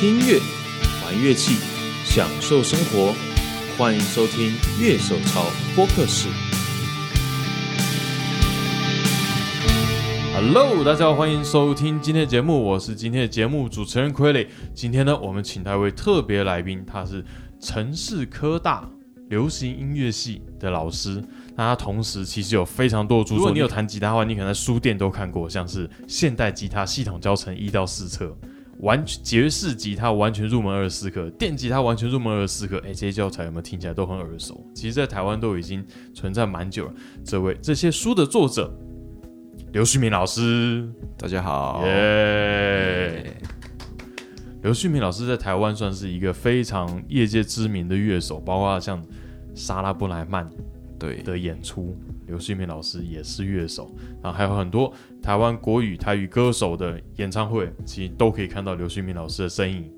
听音乐，玩乐器，享受生活。欢迎收听《乐手潮播客室》。Hello，大家好，欢迎收听今天的节目，我是今天的节目主持人傀儡。今天呢，我们请到一位特别来宾，他是城市科大流行音乐系的老师。那他同时其实有非常多的著作。如果你有弹吉他的话，你可能在书店都看过，像是《现代吉他系统教程一到四册》。完爵士吉他完全入门二十四课，电吉他完全入门二十四课，哎，这些教材有没有听起来都很耳熟？其实，在台湾都已经存在蛮久了。这位这些书的作者刘旭明老师，大家好。耶！刘旭明老师在台湾算是一个非常业界知名的乐手，包括像莎拉布莱曼对的演出。刘旭明老师也是乐手，然后还有很多台湾国语台语歌手的演唱会，其实都可以看到刘旭明老师的身影。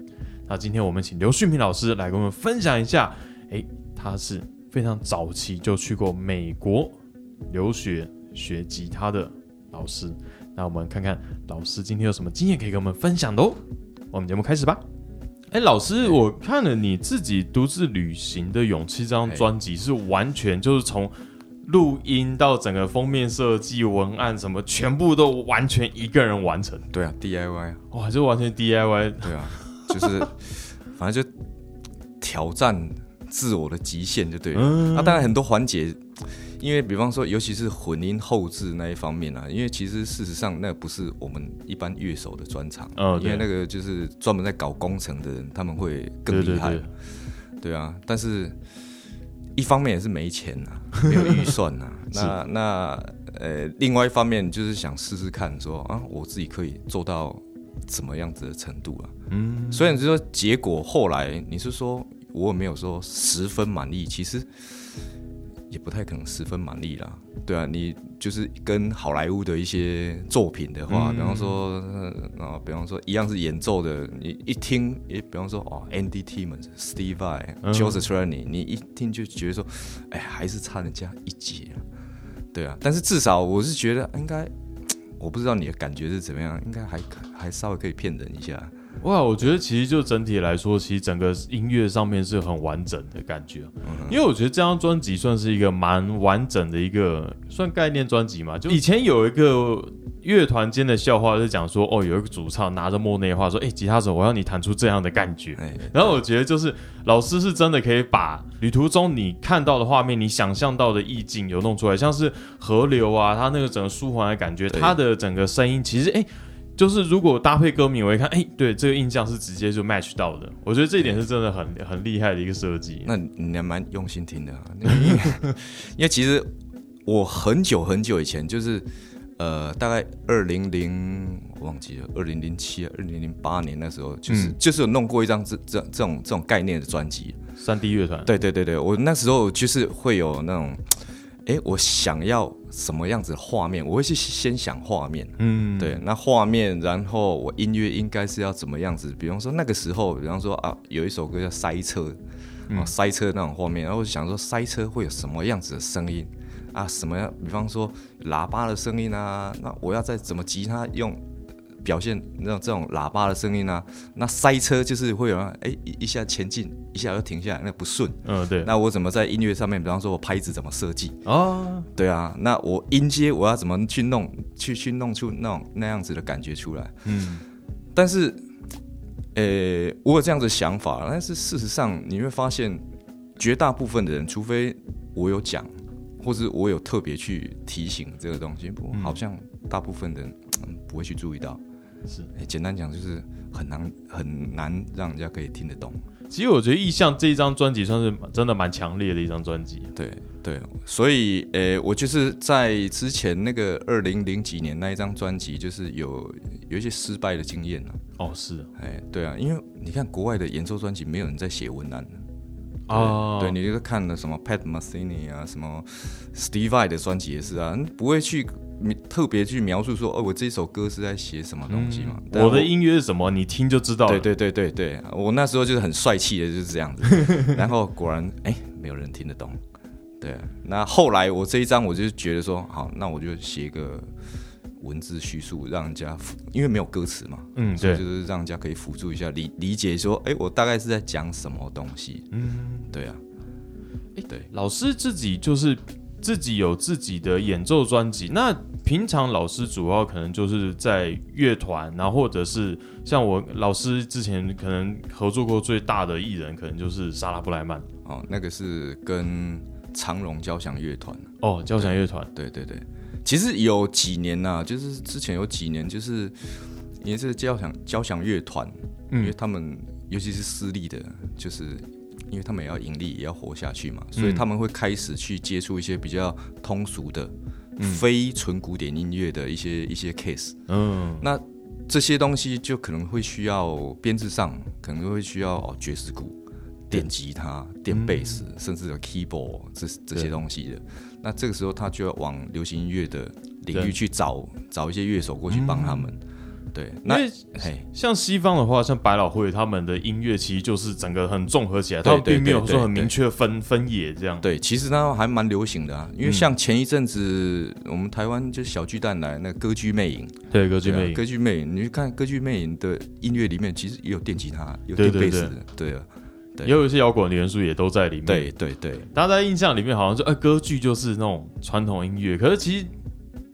那今天我们请刘旭明老师来跟我们分享一下，诶，他是非常早期就去过美国留学学吉他的老师。那我们看看老师今天有什么经验可以跟我们分享的哦。我们节目开始吧。哎，老师，我看了你自己独自旅行的勇气这张专辑，是完全就是从。录音到整个封面设计、文案什么，全部都完全一个人完成。对啊，DIY，哇，就完全 DIY。对啊，就是 反正就挑战自我的极限就对了。那当然很多环节，因为比方说，尤其是混音后置那一方面啊，因为其实事实上那不是我们一般乐手的专长。哦，因为那个就是专门在搞工程的人，他们会更厉害。对啊，但是。一方面也是没钱呐，没有预算呐。那那呃，另外一方面就是想试试看，说啊，我自己可以做到怎么样子的程度啊？嗯，虽然就说结果后来你是说我没有说十分满意，其实。也不太可能十分满意啦，对啊，你就是跟好莱坞的一些作品的话，比方说啊，比方说一样是演奏的，你一听，诶，比方说哦，Andy Timmons、Steve Vai、Joseph Trani，你一听就觉得说，哎，还是差人家一截，对啊，但是至少我是觉得应该，我不知道你的感觉是怎么样，应该还还稍微可以骗人一下。哇，我觉得其实就整体来说，其实整个音乐上面是很完整的感觉。因为我觉得这张专辑算是一个蛮完整的一个算概念专辑嘛。就以前有一个乐团间的笑话，是讲说，哦，有一个主唱拿着莫内话说，哎，吉他手，我要你弹出这样的感觉。然后我觉得就是老师是真的可以把旅途中你看到的画面，你想象到的意境有弄出来，像是河流啊，它那个整个舒缓的感觉，它的整个声音，其实哎。就是如果搭配歌名，我一看，哎，对，这个印象是直接就 match 到的。我觉得这一点是真的很很厉害的一个设计。那你还蛮用心听的，啊 因为其实我很久很久以前，就是呃，大概二零零我忘记了，二零零七、二零零八年那时候，就是就是有弄过一张这这这种这种概念的专辑，三 D 乐团。对对对对，我那时候就是会有那种。哎，我想要什么样子的画面？我会去先想画面，嗯，对，那画面，然后我音乐应该是要怎么样子？比方说那个时候，比方说啊，有一首歌叫《塞车》，啊，塞车那种画面，然后我就想说塞车会有什么样子的声音啊？什么样？比方说喇叭的声音啊？那我要再怎么吉他用？表现那种这种喇叭的声音啊，那塞车就是会有哎一下前进，一下又停下来，那不顺。嗯，对。那我怎么在音乐上面，比方说我拍子怎么设计？哦，对啊。那我音阶我要怎么去弄，去去弄出那种那样子的感觉出来？嗯。但是，呃，我有这样子想法，但是事实上你会发现，绝大部分的人，除非我有讲，或是我有特别去提醒这个东西，不，好像大部分的人不会去注意到。是，简单讲就是很难很难让人家可以听得懂。其实我觉得《意象》这一张专辑算是真的蛮强烈的一张专辑。对对，所以哎，我就是在之前那个二零零几年那一张专辑，就是有有一些失败的经验了。哦，是，哎，对啊，因为你看国外的演奏专辑，没有人在写文案哦，对，你就是看了什么 Pat Marzini 啊，什么 Steve Vai 的专辑也是啊，不会去。特别去描述说，哦，我这首歌是在写什么东西嘛？我的音乐是什么？你听就知道。对对对对对，我那时候就是很帅气的，就是这样子。然后果然，哎，没有人听得懂。对，那后来我这一张，我就觉得说，好，那我就写一个，文字叙述，让人家辅因为没有歌词嘛，嗯，对，所以就是让人家可以辅助一下理理解说，哎、我大概是在讲什么东西。嗯，对啊，对，老师自己就是自己有自己的演奏专辑，那平常老师主要可能就是在乐团，然后或者是像我老师之前可能合作过最大的艺人，可能就是莎拉布莱曼。哦，那个是跟长荣交响乐团。哦，交响乐团，对对对，其实有几年呐、就是之前有几年，就是也是交响交响乐团，因为嗯他们尤其是私立的，就是因为他们也要盈利，也要活下去嘛，所以他们会开始去接触一些比较通俗的、非纯古典音乐的一些一些 case。嗯，那这些东西就可能会需要编制上，可能会需要哦爵士鼓、电吉他、电贝斯，甚至有 keyboard 这这些东西的。那这个时候他就要往流行音乐的领域去找找一些乐手过去帮他们。对，那因为嘿，像西方的话，像百老汇他们的音乐其实就是整个很综合起来，对他们并没有说很明确分分野这样。对，其实呢还蛮流行的啊，因为像前一阵子我们台湾就小巨蛋来那歌剧魅影，对，歌剧魅影，歌剧魅影，你去看歌剧魅影的音乐里面，其实也有电吉他，有电贝斯，对。啊，也有一些摇滚的元素也都在里面。对对对。大家在印象里面好像说，呃，歌剧就是那种传统音乐，可是其实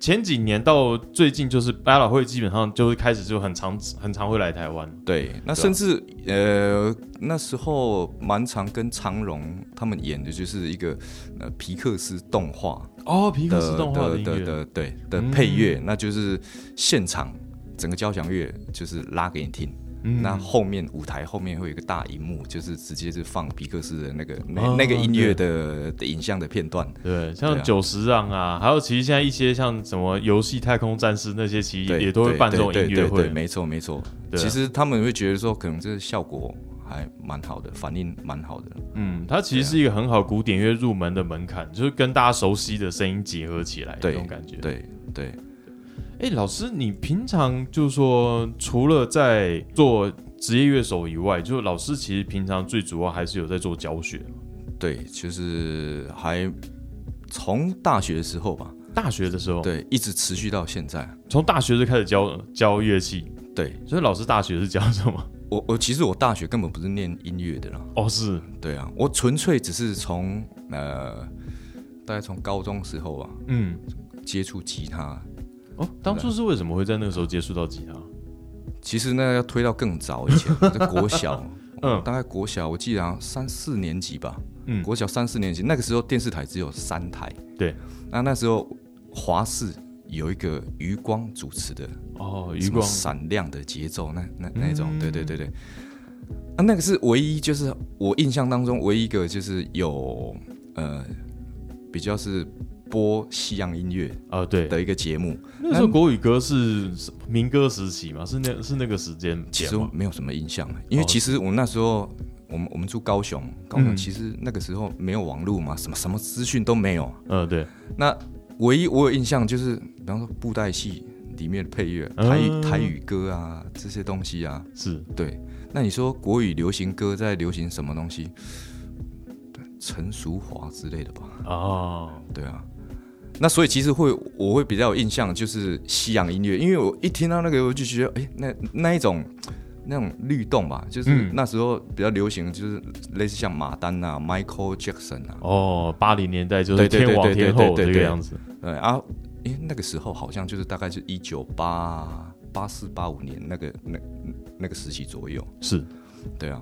前几年到最近，就是百老汇基本上就是开始就很常很常会来台湾。对，那甚至、呃那时候蛮常跟长荣他们演的就是一个呃皮克斯动画哦，皮克斯动画的的对的嗯配乐，那就是现场整个交响乐就是拉给你听。嗯那后面舞台后面会有一个大荧幕，就是直接是放皮克斯的那个那、哦那个音乐的的影像的片段。对，像九十让啊，还有其实现在一些像什么游戏太空战士那些，其实，也都会办这种音乐会。没错没错。对啊其实他们会觉得说，可能这个效果还蛮好的，反应蛮好的。嗯，它其实是一个很好古典乐入门的门槛，就是跟大家熟悉的声音结合起来，对这种感觉。对对。哎，老师，你平常就是说，除了在做职业乐手以外，就是老师其实平常最主要还是有在做教学。对，就是还从大学的时候吧，大学的时候，，对，一直持续到现在。从大学就开始教教乐器，对所以老师大学是教什么？我，我其实我大学根本不是念音乐的啦，哦，是，对啊，我纯粹只是从呃，大概从高中时候啊嗯，接触吉他。哦，当初是为什么会在那个时候接触到吉他？其实那，要推到更早以前，在国小，嗯。大概国小，我记得好像三四年级吧，嗯。国小三四年级，那个时候电视台只有三台，对，那那时候华视有一个余光主持的哦，余光，闪亮的节奏，那那那种，嗯。对对对对，啊，那个是唯一，就是我印象当中唯一一个就是有呃比较是播西洋音乐啊，对，的一个节目，那时候国语歌是是民歌时期嘛，是那是那个时间其？实没有什么印象，因为哦。其实我那时候我们我们住高雄，高雄嗯。其实那个时候没有网络嘛，什么什么资讯都没有，嗯，对，那唯一我有印象就是，比方说布袋戏里面的配乐，嗯台语、台语歌啊这些东西啊，是，对，那你说国语流行歌在流行什么东西？对，陈淑华之类的吧？哦，对啊。那所以其实会我会比较有印象，就是西洋音乐，因为我一听到那个我就觉得，哎、那那一种那种律动吧，就是嗯。那时候比较流行，就是类似像马丹啊、Michael Jackson 啊，哦，八零年代就是天王天后对对对这个样子，对啊，诶、那个时候好像就是大概是一九八八四八五年那个那那个时期左右，是，对啊，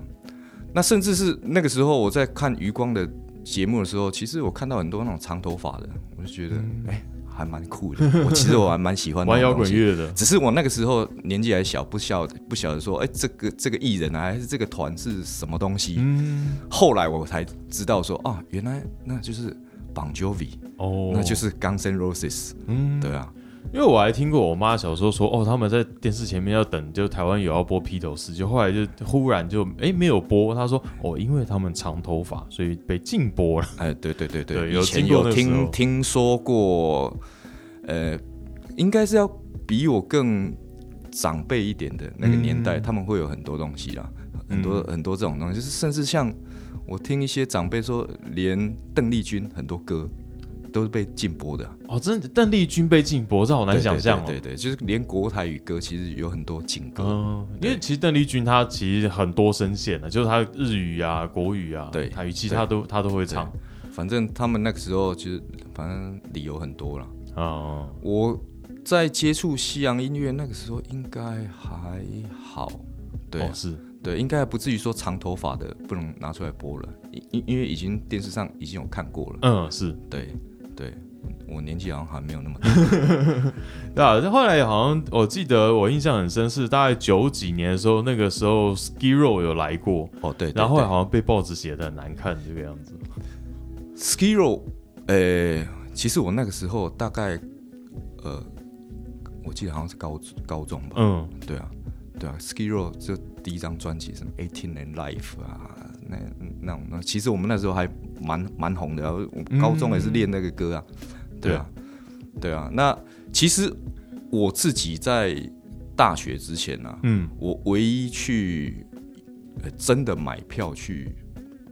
那甚至是那个时候我在看余光的节目的时候，其实我看到很多那种长头发的，我就觉得哎、还蛮酷的。我其实我还蛮喜欢 玩摇滚乐的，只是我那个时候年纪还小，不晓不晓得说，哎、这个这个艺人啊，还是这个团是什么东西。嗯，后来我才知道说啊，原来那就是 Bon Jovi，、哦，那就是 Guns N' Roses，嗯，对啊。因为我还听过我妈小时候说，哦，他们在电视前面要等，就台湾有要播披头士，就后来就忽然就哎没有播，她说哦，因为他们长头发，所以被禁播了。哎，对对对对。有以前有听听说过，呃，应该是要比我更长辈一点的那个年代，嗯。他们会有很多东西啦，很多、很多这种东西，就是甚至像我听一些长辈说，连邓丽君很多歌都是被禁播的。哦，真的邓丽君被禁播，这好难想象哦。对对，就是连国台语歌其实有很多禁歌。嗯，因为其实邓丽君她其实很多声线的，就是她日语啊、国语啊、对台语，其实她都她都会唱。反正他们那个时候其实反正理由很多了。哦，我在接触西洋音乐那个时候应该还好。对，是。对，应该还不至于说长头发的不能拿出来播了，因因为已经电视上已经有看过了。嗯，是对，对我年纪好像还没有那么大。对啊，后来好像我记得我印象很深是大概九几年的时候，那个时候 Skiro 有来过。哦，对。然后后来好像被报纸写的很难看这个样子。Skiro，呃，其实我那个时候大概呃，我记得好像是高高中吧。嗯，对啊。对啊，Skiro 就第一张专辑什么 Eighteen and Life 啊，那那种那其实我们那时候还蛮蛮红的，然后高中也是练那个歌啊，对啊，对啊。那其实我自己在大学之前呢，嗯，我唯一去真的买票去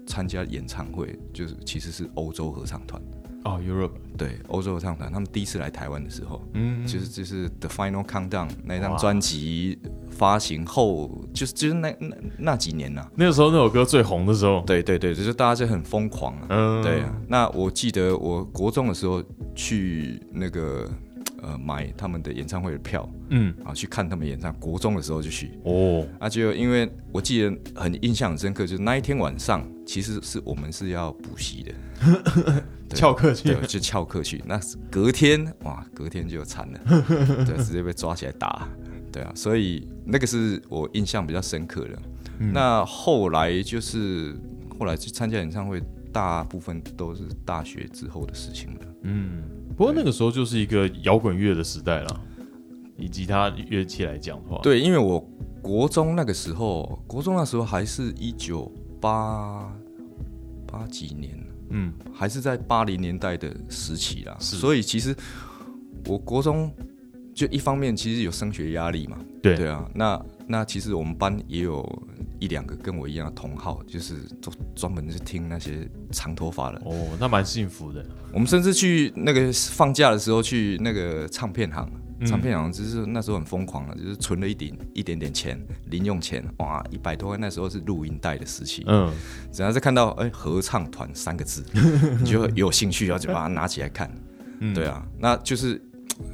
参加演唱会，就是其实是欧洲合唱团。哦，Europe。对欧洲合唱团，他们第一次来台湾的时候，嗯，其实就是 The Final Countdown 那张专辑发行后，就是就是那那那几年呐，那个时候那首歌最红的时候，对对对，就是大家就很疯狂啊，嗯，对啊。那我记得我国中的时候去那个呃买他们的演唱会的票，嗯，啊去看他们演唱，国中的时候就去，哦，啊就因为我记得很印象很深刻，就是那一天晚上其实是我们是要补习的。翘课去，对，就翘课去。那隔天哇，隔天就惨了，对，直接被抓起来打。对啊，所以那个是我印象比较深刻的。那后来就是后来去参加演唱会，大部分都是大学之后的事情了。嗯，不过那个时候就是一个摇滚乐的时代了，以吉他乐器来讲的话，对，因为我国中那个时候，国中那时候还是一九八八几年。嗯，还是在八零年代的时期啦，所以其实我国中就一方面其实有升学压力嘛，对。对啊，那那其实我们班也有一两个跟我一样的同好，就是都专门是听那些长头发的哦，那蛮幸福的。我们甚至去那个放假的时候去那个唱片行。唱片好像就是那时候很疯狂了，就是存了一点一点点钱，零用钱，哇，一百多块。那时候是录音带的时期，嗯，只要是看到哎合唱团三个字，你就有兴趣，然后就把它拿起来看。对啊，那就是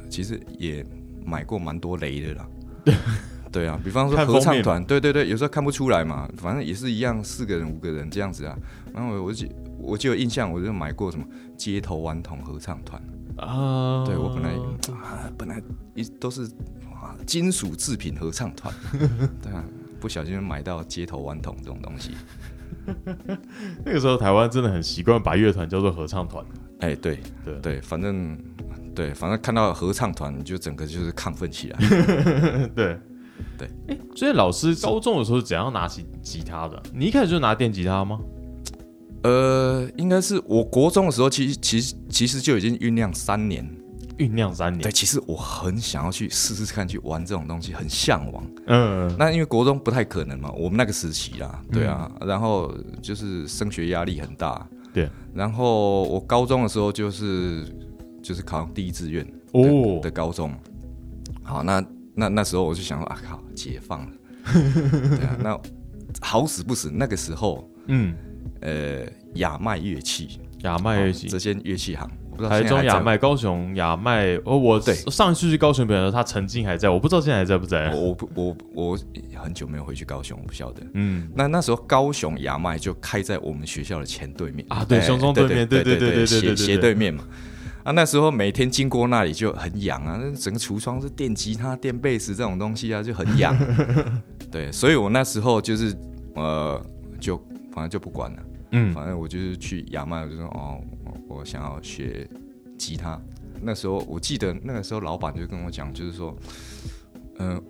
其实也买过蛮多雷的啦。对啊，比方说合唱团，对对对，有时候看不出来嘛，反正也是一样，四个人五个人这样子啊。然后我就我就有印象，我就买过什么街头顽童合唱团。啊，对一都是啊金属制品合唱团，对啊，不小心买到街头顽童这种东西。那个时候台湾真的很习惯把乐团叫做合唱团。哎，对对对，反正对，反正看到合唱团你就整个就是亢奋起来。对对，哎，所以老师高中的时候怎样拿起吉他的？你一开始就拿电吉他吗？呃，应该是我国中的时候，其实其实其实就已经酝酿三年，酝酿三年。对，其实我很想要去试试看，去玩这种东西，很向往。嗯，那因为国中不太可能嘛，我们那个时期啦，对啊，然后就是升学压力很大，对。然后我高中的时候就是就是考第一志愿哦。的高中，好，那那那时候我就想说啊靠，解放了，对啊，那好死不死那个时候，嗯。呃，雅麦乐器，雅麦乐器。这间乐器行，台中雅麦，高雄雅麦。哦，我对上一次去高雄，朋友他曾经还在，我不知道现在还在不在。我不，我我很久没有回去高雄，我不晓得。嗯，那那时候高雄雅麦就开在我们学校的前对面啊，对，雄中对面，对对对对对斜斜对面嘛。啊，那时候每天经过那里就很痒啊，那整个橱窗是电吉他、电贝斯这种东西啊，就很痒。对，所以我那时候就是呃，就反正就不管了。嗯，反正我就是去雅麦，我就说哦，我想要学吉他。那时候我记得那个时候老板就跟我讲，就是说，嗯，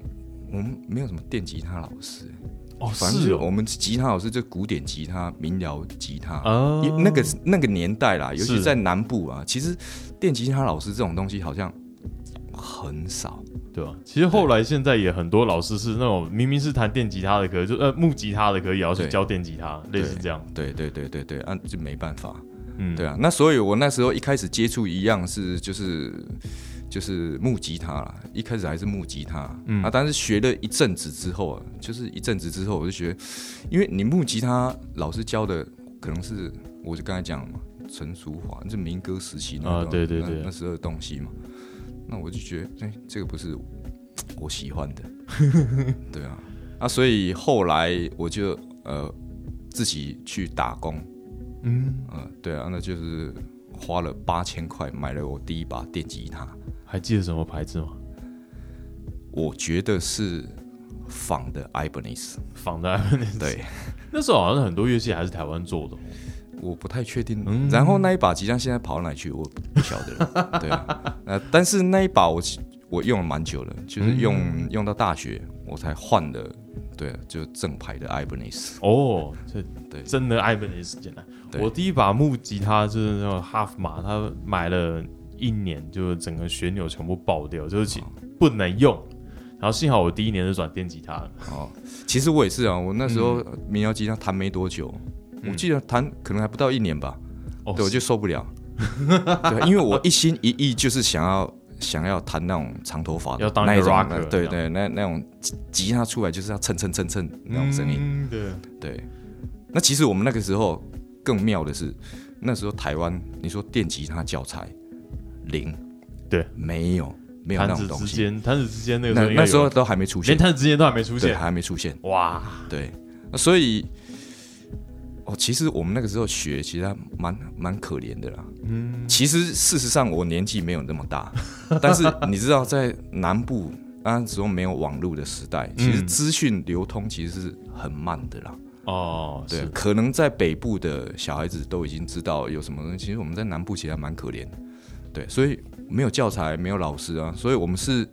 我们没有什么电吉他老师，哦，反正我们吉他老师就古典吉他、民谣吉他，那个那个年代啦，尤其在南部啊，其实电吉他老师这种东西好像很少。对吧？其实后来现在也很多老师是那种明明是弹电吉他的，可就呃木吉他的可以要去教电吉他，类似这样。对对对对对，啊就没办法。嗯，对啊，那所以我那时候一开始接触一样是就是就是木吉他啦，一开始还是木吉他，嗯。啊，但是学了一阵子之后啊，就是一阵子之后，我就觉得，因为你木吉他老师教的可能是，我就刚才讲嘛，陈淑华，是民歌时期那啊对对对。那那时候的东西嘛，那我就觉得，哎、这个不是我喜欢的，对啊，啊，所以后来我就呃自己去打工，嗯，嗯，对啊，那就是花了八千块买了我第一把电吉他，还记得什么牌子吗？我觉得是仿的 Ibanez，仿的 Ibanez，对，那时候好像很多乐器还是台湾做的。我不太确定。嗯然后那一把吉他现在跑到哪去，我不晓得了。对啊，呃，但是那一把我我用了蛮久了，就是用、嗯用到大学我才换的，对啊，就正牌的 Ibanez。哦，这对真的爱本也是简单。对我第一把木吉他就是那种 Half 马，他买了一年，就是整个旋钮全部爆掉，就是不能用。然后幸好我第一年是转电吉他了，哦，其实我也是啊，我那时候嗯民谣吉他弹没多久，我记得弹可能还不到一年吧，哦，对，我就受不了。对，因为我一心一意就是想要想要弹那种长头发的，要当种对对，那那种吉吉他出来就是要蹭蹭蹭蹭那种声音。嗯对，对，那其实我们那个时候更妙的是，那时候台湾你说电吉他教材零，对，没有没有那种东间，弹指之间那个时那时候都还没出连现，弹指之间都还没出对，现，还没出现，哇，对，那所以。哦，其实我们那个时候学，其实还蛮蛮可怜的啦。嗯，其实事实上我年纪没有那么大，但是你知道，在南部那时候没有网络的时代，其实嗯资讯流通其实是很慢的啦。哦，对，可能在北部的小孩子都已经知道有什么东西，其实我们在南部其实还蛮可怜的。对，所以没有教材，没有老师啊，所以我们是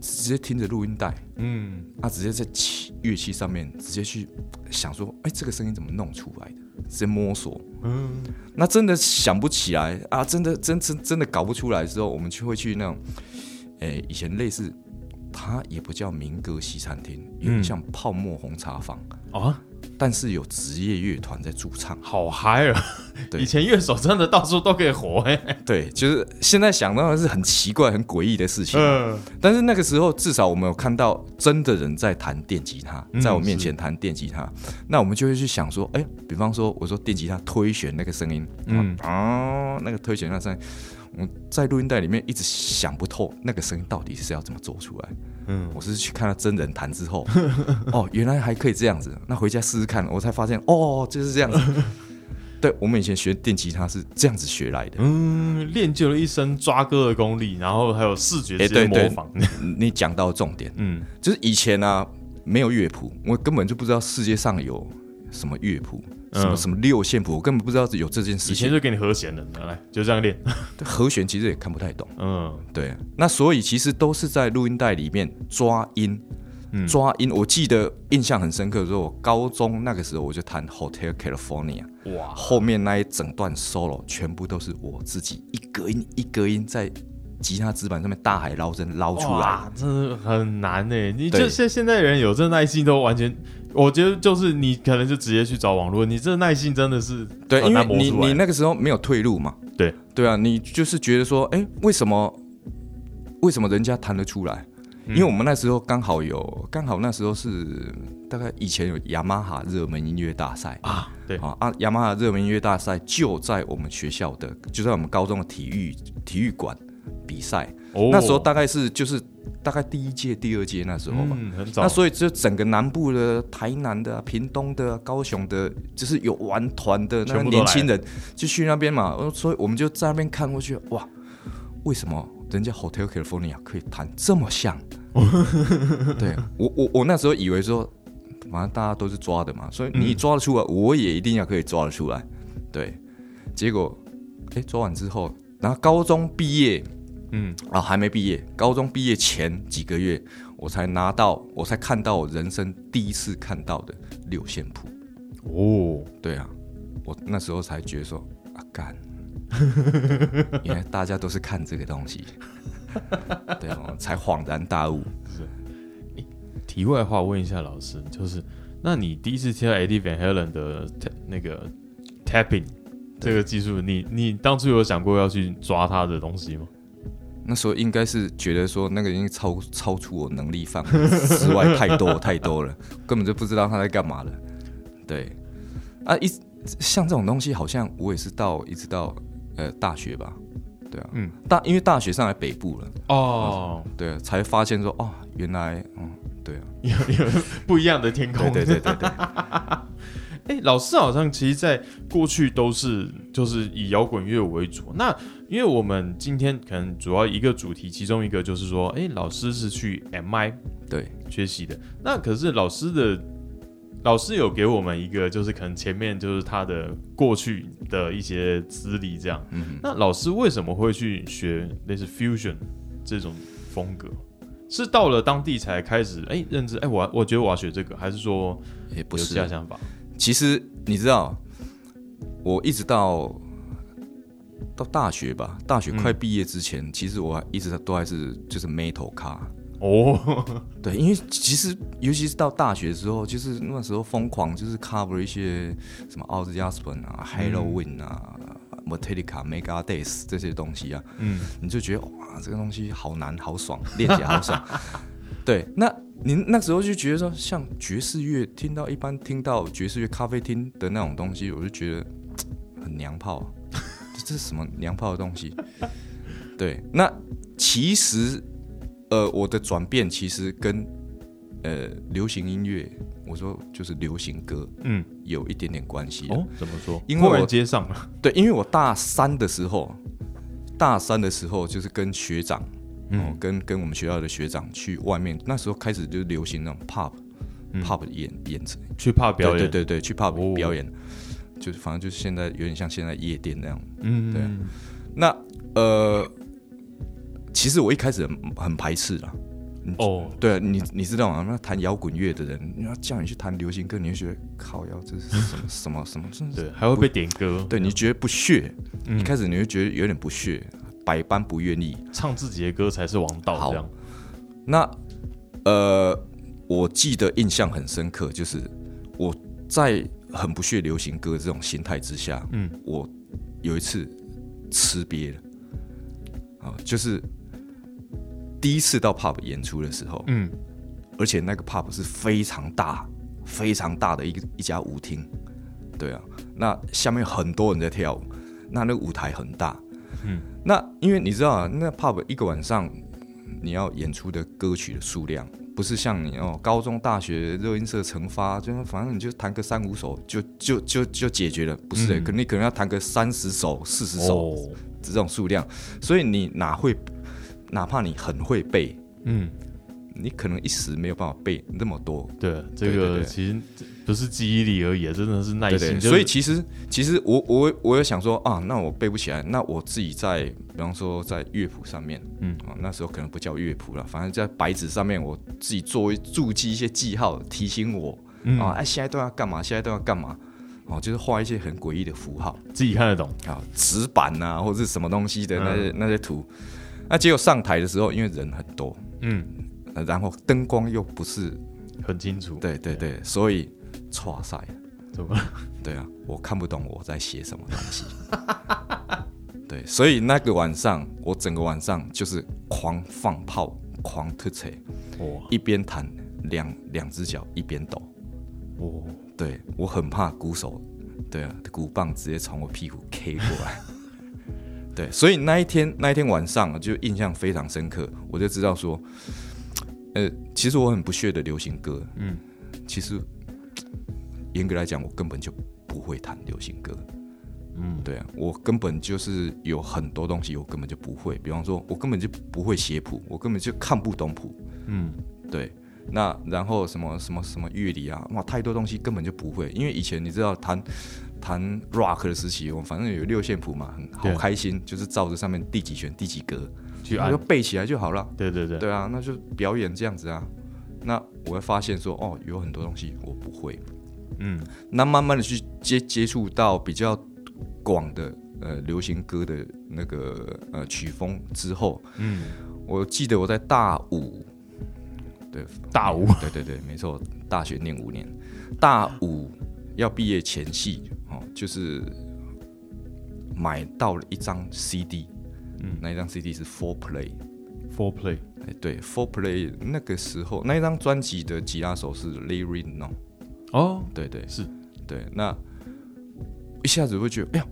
直接听着录音带，嗯，啊，直接在器乐器上面直接去想说，哎、这个声音怎么弄出来的？直接摸索。嗯，那真的想不起来啊，真的真真真的搞不出来之后，我们就会去那种，诶、以前类似，它也不叫民歌西餐厅，有点嗯。像泡沫红茶坊，啊，但是有职业乐团在驻唱。好嗨啊！对以前乐手真的到处都可以活哎，对，就是现在想到的是很奇怪、很诡异的事情，嗯，但是那个时候至少我们有看到真的人在弹电吉他，嗯在我面前弹电吉他，那我们就会去想说，哎、比方说我说电吉他推弦那个声音，嗯嗯，啊，那个推弦那声音，我在录音带里面一直想不透那个声音到底是要怎么做出来。嗯，我是去看了真人弹之后，哦，原来还可以这样子，那回家试试看，我才发现，哦，就是这样子。对我们以前学电吉他是这样子学来的，嗯，练就了一身抓歌的功力，然后还有视觉直接哎对对模仿，你讲到重点，嗯，就是以前啊没有乐谱，我根本就不知道世界上有什么乐谱，什么嗯什么六线谱，我根本不知道有这件事情。以前就给你和弦了，来就这样练，和弦其实也看不太懂，嗯对，那所以其实都是在录音带里面抓音，嗯抓音。我记得印象很深刻，说我高中那个时候我就弹 Hotel California，哇，后面那一整段 solo 全部都是我自己一格音一格音在吉他指板上面大海捞针捞出来。哇，真的很难呢。你就对现现在人有这耐心都完全，我觉得就是你可能就直接去找网络，你这耐心真的是对，很因为你你那个时候没有退路嘛。对对啊，你就是觉得说，哎、为什么为什么人家弹得出来？嗯因为我们那时候刚好有，刚好那时候是大概以前有雅马哈热门音乐大赛啊，对，啊啊，雅马哈热门音乐大赛就在我们学校的，就在我们高中的体育体育馆比赛。哦那时候大概是就是大概第一届、第二届那时候嘛。嗯很早，那所以就整个南部的、台南的啊、屏东的啊、高雄的，就是有玩团的那个年轻人，就去那边嘛。呃所以我们就在那边看过去，哇，为什么人家 Hotel California 可以弹这么像？对我我我那时候以为说，反正大家都是抓的嘛，所以你嗯抓得出来，我也一定要可以抓得出来。对，结果哎、抓完之后，然后高中毕业嗯啊，还没毕业，高中毕业前几个月，我才拿到，我才看到我人生第一次看到的六线谱。哦，对啊，我那时候才觉得说啊，干，原来大家都是看这个东西，对啊，才恍然大悟。是题外话问一下老师，就是那你第一次听到 Eddie Van Halen 的那个 tapping 这个技术，你你当初有想过要去抓他的东西吗？那时候应该是觉得说那个已经超超出我能力范围之外太多太多了，根本就不知道他在干嘛了。对，啊，一像这种东西，好像我也是到一直到呃大学吧，对啊，嗯，大因为大学上来北部了。哦，对啊，才发现说哦，原来嗯，对啊，有有不一样的天空，对对对对。哎，老师好像其实在过去都是就是以摇滚乐为主。那因为我们今天可能主要一个主题，其中一个就是说，哎，老师是去 MI 对学习的。那可是老师的老师有给我们一个，就是可能前面就是他的过去的一些资历这样。嗯。那老师为什么会去学类似 fusion 这种风格？是到了当地才开始哎认知？哎，我我觉得我要学这个，还是说也不是这样想法？其实你知道，我一直到到大学吧，大学快毕业之前，其实我一直都还是就是 metal 卡哦。对，因为其实尤其是到大学的时候，就是那时候疯狂就是 cover 一些什么 Ozzy Osbourne 啊、Halloween 啊、Metallica、Megadeth 这些东西啊，嗯，你就觉得哇，这个东西好难、好爽，练起来好爽。对，那。您那时候就觉得说，像爵士乐，听到一般听到爵士乐咖啡厅的那种东西，我就觉得很娘炮，这是什么娘炮的东西？对，那其实呃，我的转变其实跟呃流行音乐，我说就是流行歌，嗯，有一点点关系哦。怎么说？因为我接上了。对，因为我大三的时候，大三的时候就是跟学长。嗯，跟跟我们学校的学长去外面，那时候开始就流行那种 pub，pub 演演去 pub 表演，对对对，去 pub 表演，就是反正就是现在有点像现在夜店那样，嗯，对。那呃，其实我一开始很排斥啦。哦，对，你你知道吗？那弹摇滚乐的人，你要叫你去弹流行歌，你会觉得靠，要这是什么什么 什么？对，还会被点歌，对你觉得不屑，一开始你会觉得有点不屑。百般不愿意。唱自己的歌才是王道。好，那呃，我记得印象很深刻，就是我在很不屑流行歌这种心态之下，嗯，我有一次吃瘪了。啊，就是第一次到 pub 演出的时候，嗯，而且那个 pub 是非常大、非常大的一个一家舞厅，对啊，那下面很多人在跳舞，那那个舞台很大。嗯，那因为你知道啊，那 pub 一个晚上你要演出的歌曲的数量，不是像你哦，高中、大学热音社成发，就反正你就弹个三五首就就就就解决了，不是？可你可能要弹个三十首、四十首这种数量，所以你哪会，哪怕你很会背，嗯。你可能一时没有办法背那么多，对这个其实不是记忆力而已，真的是耐心。所以其实其实我我我有想说啊，那我背不起来，那我自己在比方说在乐谱上面，嗯啊那时候可能不叫乐谱了，反正在白纸上面我自己作为注记一些记号，提醒我啊，哎现在都要干嘛？现在都要干嘛？哦，就是画一些很诡异的符号，自己看得懂啊，纸板啊或者是什么东西的那些那些图。那结果上台的时候，因为人很多，嗯。然后灯光又不是很清楚，对对对，所以错赛怎么？对啊，我看不懂我在写什么东西。对，所以那个晚上我整个晚上就是狂放炮，狂特扯，哇！一边弹两两只脚一边抖，哦，对我很怕鼓手，对啊，鼓棒直接从我屁股 K 过来。对，所以那一天那一天晚上就印象非常深刻，我就知道说。呃，其实我很不屑的流行歌，嗯，其实严格来讲，我根本就不会弹流行歌，嗯，对啊，我根本就是有很多东西我根本就不会，比方说，我根本就不会写谱，我根本就看不懂谱，嗯，对，那然后什么什么什么乐理啊，哇，太多东西根本就不会，因为以前你知道弹弹 rock 的时期，我反正有六线谱嘛，很好开心，就是照着上面第几弦第几格。就背起来就好了。对对对，对啊，那就表演这样子啊。那我会发现说，哦，有很多东西我不会。嗯，那慢慢的去接接触到比较广的呃流行歌的那个呃曲风之后，嗯，我记得我在大五，对，大五，对对对，没错，大学念五年，大五要毕业前夕哦，就是买到了一张 CD，嗯，那一张 CD 是 Four Play。Four Play，哎，对，Four Play 那个时候那一张专辑的吉他手是 Larry No，哦，对对。是，对，那一下子会觉得，哎呀，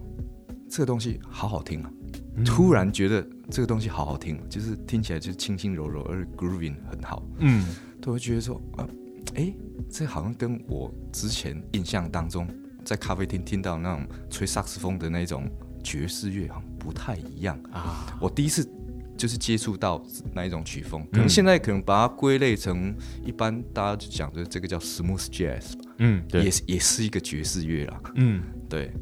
这个东西好好听啊！嗯。突然觉得这个东西好好听，就是听起来就是轻轻柔柔，而且 grooving 很好，嗯，都会觉得说，啊，哎，这好像跟我之前印象当中在咖啡厅听到那种吹萨克斯风的那种爵士乐好像不太一样啊。我第一次就是接触到那一种曲风，可能现在可能把它归类成一般大家就讲的这个叫 smooth jazz，吧嗯，对，也是也是一个爵士乐啦。嗯，对，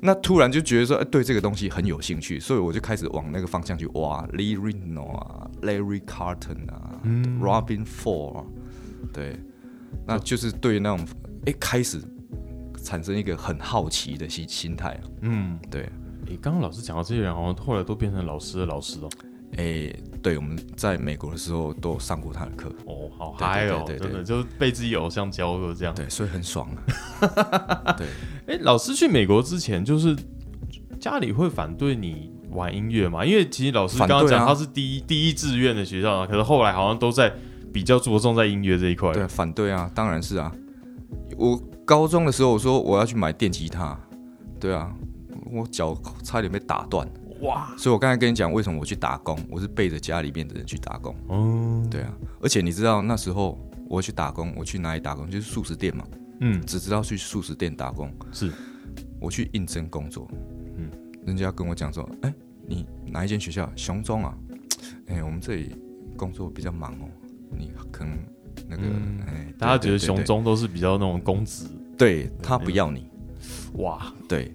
那突然就觉得说，哎，对这个东西很有兴趣，所以我就开始往那个方向去挖，Lee Reno 啊，Larry Carton 啊、Robin Ford 啊，对，那就是对那种哎开始产生一个很好奇的心心态啊，嗯，对，诶，刚刚老师讲到这些人，好像后来都变成老师的老师哦。哎，对，我们在美国的时候都有上过他的课，哦，好嗨哦，对对对真的就是被自己偶像教过这样。对，所以很爽啊，对，哎，老师去美国之前，就是家里会反对你玩音乐嘛？因为其实老师刚刚讲他是第一第一志愿的学校啊，可是后来好像都在比较着重在音乐这一块。对，反对啊，当然是啊。我高中的时候我说我要去买电吉他，对啊，我脚差点被打断，哇，所以我刚才跟你讲为什么我去打工，我是背着家里面的人去打工，哦，对啊。而且你知道那时候我去打工，我去哪里打工？就是素食店嘛，嗯，只知道去素食店打工。是，我去应征工作，嗯。嗯，人家跟我讲说，哎、你哪一间学校？雄中啊，哎、我们这里工作比较忙哦，你可能那个，哎、大家觉得雄中都是比较那种公子，对。他不要你，哇，对，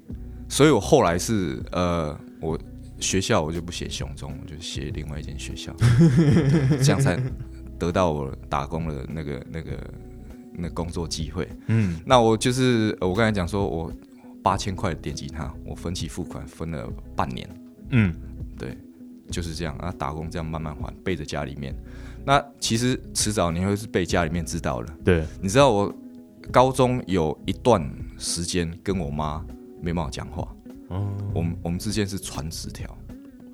所以我后来是呃，我学校我就不写熊中，我就写另外一间学校，对 这样才得到我打工的那个那个那工作机会。嗯，那我就是呃我刚才讲说我八千块的电吉他，我分期付款分了半年，嗯，对，就是这样啊，打工这样慢慢还，背着家里面。那其实迟早你会是被家里面知道了。对，你知道我高中有一段时间跟我妈没办法讲话，嗯，我们我们之间是传纸条，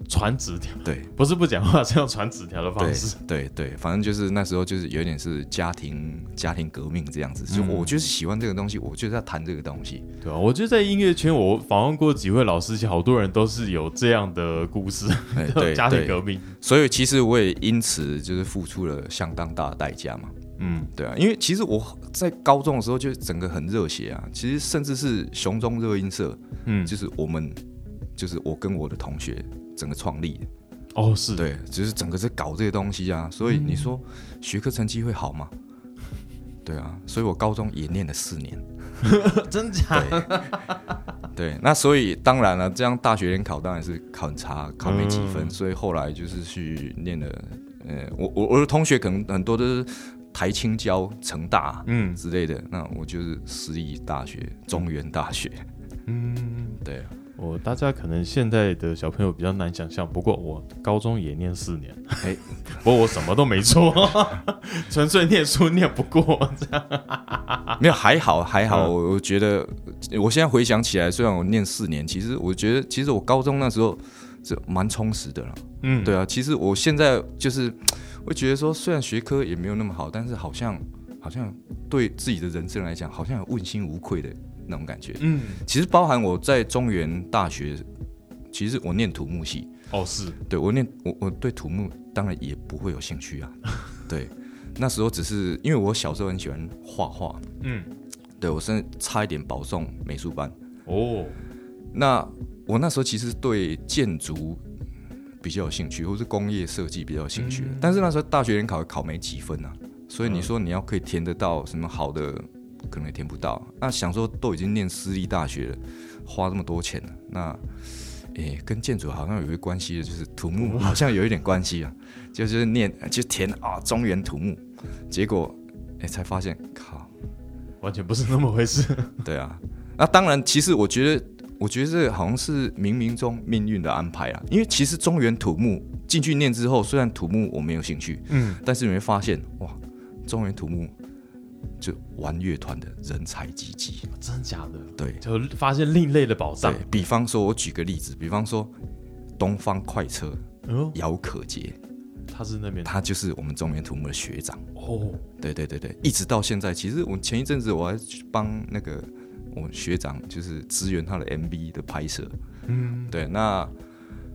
传纸条，对。不是不讲话，是用传纸条的方式。对对，反正就是那时候就是有点是家庭家庭革命这样子，就嗯。我就是喜欢这个东西，我就是要谈这个东西，对啊，我觉得在音乐圈，我访问过几位老师，好多人都是有这样的故事，哎 对家庭，革命。所以其实我也因此就是付出了相当大的代价嘛。嗯，对啊，因为其实我在高中的时候就整个很热血啊，其实甚至是雄中热音社，嗯。就是我们就是我跟我的同学整个创立。的，哦，是，对，就是整个在搞这些东西啊，所以你说学科成绩会好吗？对啊，所以我高中也念了四年，真假？对，对，那所以当然了，这样大学联考当然是考很差，考没几分，嗯。所以后来就是去念了，呃，我我我的同学可能很多都是台青交、成大，嗯。之类的，那我就是私立大学，中原大学，嗯，对，我大家可能现在的小朋友比较难想象，不过我高中也念四年，哎。不过我什么都没做，纯粹念书念不过，这样。没有还好还好，我觉得我现在回想起来，虽然我念四年，其实我觉得其实我高中那时候是蛮充实的了。嗯，对啊，其实我现在就是会觉得说，虽然学科也没有那么好，但是好像好像对自己的人生来讲，好像有问心无愧的那种感觉。嗯，其实包含我在中原大学，其实我念土木系，哦是，对我念我我对土木当然也不会有兴趣啊。对，那时候只是因为我小时候很喜欢画画，嗯，对我甚至差一点保送美术班。哦，那我那时候其实对建筑比较有兴趣，或是工业设计比较有兴趣，但是那时候大学联考考没几分啊，所以你说你要可以填得到什么好的，可能也填不到。那想说都已经念私立大学了，花这么多钱了，那诶、跟建筑好像有一个关系的，就是土木好像有一点关系啊，就是念就填啊中原土木，结果诶、才发现靠。完全不是那么回事。对啊，那当然，其实我觉得，我觉得这好像是冥冥中命运的安排啊。因为其实中原土木进去念之后，虽然土木我没有兴趣，嗯，但是你会发现，哇，中原土木就玩乐团的人才济济。真的假的？对，就发现另类的宝藏对。比方说，我举个例子，比方说东方快车哦，姚可杰，他是那边的他就是我们中原土木的学长。哦，对对对对，一直到现在，其实我前一阵子我还去帮那个我们学长，就是支援他的 MV 的拍摄。嗯，对，那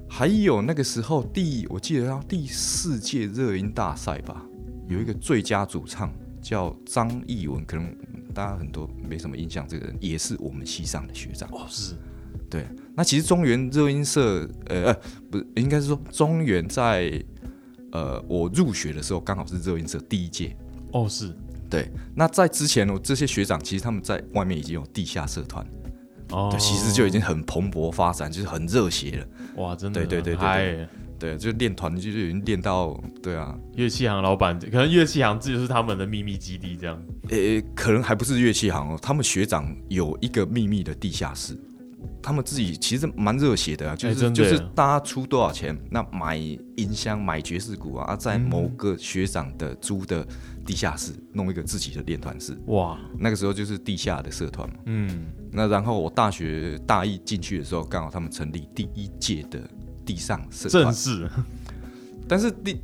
还有那个时候第，我记得他第四届热音大赛吧，有一个最佳主唱叫张艺文，可能大家很多没什么印象，这个人也是我们西上的学长。哦是，对，那其实中原热音社，呃呃，不是，应该是说中原在呃我入学的时候，刚好是热音社第一届。哦是，对，那在之前，我这些学长其实他们在外面已经有地下社团，哦。对，，其实就已经很蓬勃发展，就是很热血了。哇，真的。对对对对就练团就是已经练到，对啊，乐器行老板，可能乐器行这就是他们的秘密基地，这样。诶、可能还不是乐器行哦，他们学长有一个秘密的地下室，他们自己其实蛮热血的啊，就是、就是大家出多少钱，那买音箱、买爵士鼓啊，啊在某个学长的租的地下室弄一个自己的练团室，哇，那个时候就是地下的社团嘛。嗯，那然后我大学大一进去的时候，刚好他们成立第一届的地上社团，正式。但是第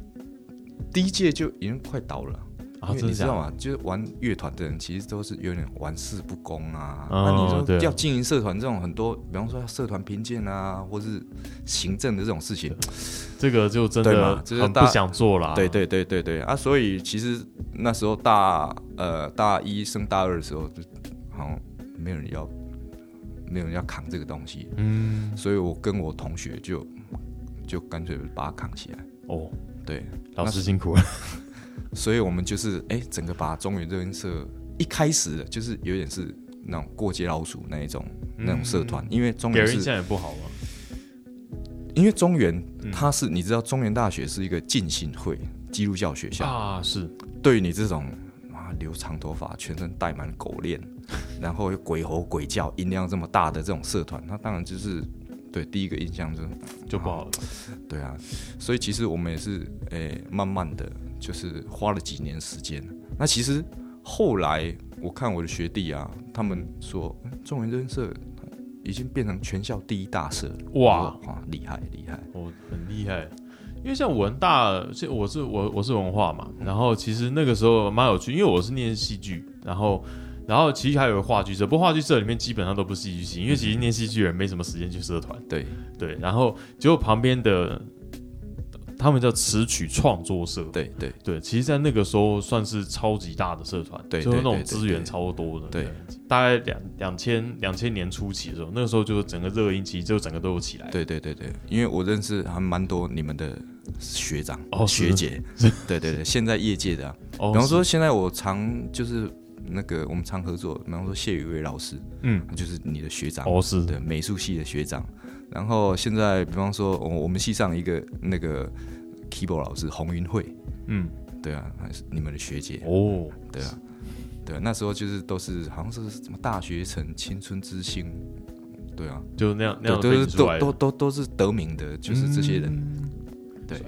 第一届就已经快倒了。啊，因为？你知道吗？就是玩乐团的人，其实都是有点玩世不恭啊。哦那你说要经营社团这种很多，比方说社团评鉴啊，或是行政的这种事情，这个就真的不想做了。对对对对对啊。所以其实那时候大呃大一升大二的时候，就好像没有人要，没有人要扛这个东西，嗯，所以我跟我同学就就干脆把它扛起来。哦，对，老师辛苦了。所以我们就是哎、整个把中原热音社一开始就是有点是那种过街老鼠那一种、那种社团，因为中原是，给人印象也不好嘛。因为中原嗯它是你知道中原大学是一个浸信会基督教学校，啊，是对于你这种啊留长头发、全身戴满狗链，然后又鬼吼鬼叫、音量这么大的这种社团，那当然就是对第一个印象就是就不好了。对啊，所以其实我们也是诶、慢慢的就是花了几年时间。那其实后来我看我的学弟啊，他们说嗯中原人社已经变成全校第一大社了。哇哇，厉害厉害！哦，很厉害。因为像文大，这我是我我是文化嘛，然后其实那个时候蛮有趣，因为我是念戏剧，然后然后其实还有个话剧社，不过话剧社里面基本上都不是戏剧系，因为其实念戏剧的人没什么时间去社团，对对，然后结果旁边的他们叫词曲创作社，对对。对，其实，在那个时候算是超级大的社团，对就是那种资源超多的，对，大概两两千两千年初期的时候，那个时候就是整个热音其实就整个都有起来，对对对对，因为我认识还蛮多你们的学长、哦学姐，对对对，现在业界的、啊，哦，比方说是，现在我常就是那个我们常合作，比方说谢宇威老师，嗯，就是你的学长，哦是，对美术系的学长。然后现在，比方说，我我们系上一个那个 keyboard 老师洪云慧，嗯，对啊，还是你们的学姐，哦，对啊，对啊，那时候就是都是好像是什么大学城、青春之星，对啊，就那样那样对，都是都都都都是得名的，就是这些人，嗯。对。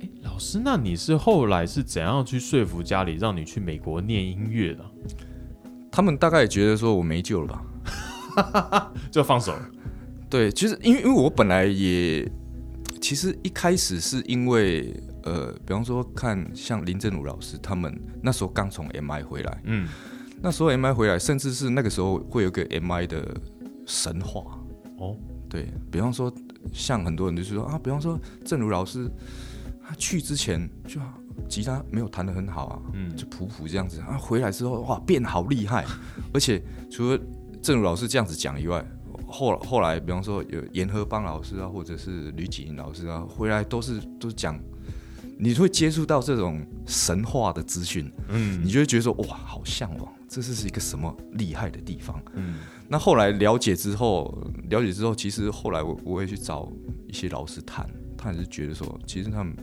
诶老师，那你是后来是怎样去说服家里让你去美国念音乐的？他们大概也觉得说我没救了吧？就放手了，对，其实因为因为我本来也，其实一开始是因为呃，比方说看像林正儒老师他们那时候刚从 MI 回来，嗯，那时候 MI 回来，甚至是那个时候会有个 MI 的神话，哦，对比方说像很多人就是说啊，比方说正如老师他去之前就吉他没有弹得很好啊，嗯。就普普这样子啊，回来之后哇变好厉害，而且除了正如老师这样子讲以外，后后来比方说有严和邦老师啊，或者是吕启英老师啊，回来都是都是讲，你会接触到这种神话的资讯，嗯你就会觉得说哇，好向往，这是是一个什么厉害的地方。嗯，那后来了解之后，了解之后，其实后来我我会去找一些老师谈，他也是觉得说，其实他们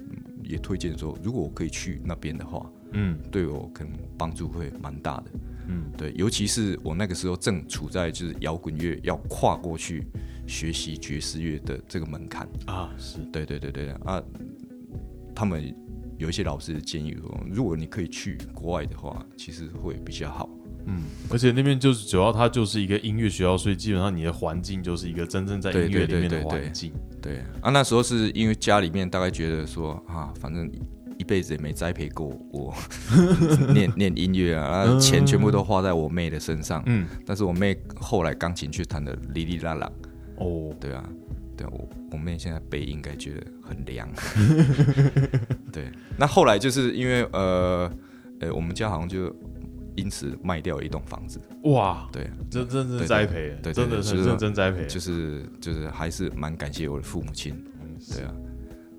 也推荐说，如果我可以去那边的话，嗯对我可能帮助会蛮大的。嗯，对，尤其是我那个时候正处在就是摇滚乐要跨过去学习爵士乐的这个门槛。啊是，对对对对啊，他们有一些老师的建议说，如果你可以去国外的话，其实会比较好。嗯，而且那边就是主要它就是一个音乐学校，所以基本上你的环境就是一个真正在音乐里面的环境。对啊，那时候是因为家里面大概觉得说啊，反正一辈子也没栽培过我 念念音乐啊，钱全部都花在我妹的身上。嗯，但是我妹后来钢琴却弹的哩哩啦啦。哦，对啊，对我我妹现在背应该觉得很凉。对，那后来就是因为呃呃，我们家好像就。因此卖掉一栋房子，哇！对，真真是栽培，对，真的是认真栽培，就是就是还是蛮感谢我的父母亲，对啊，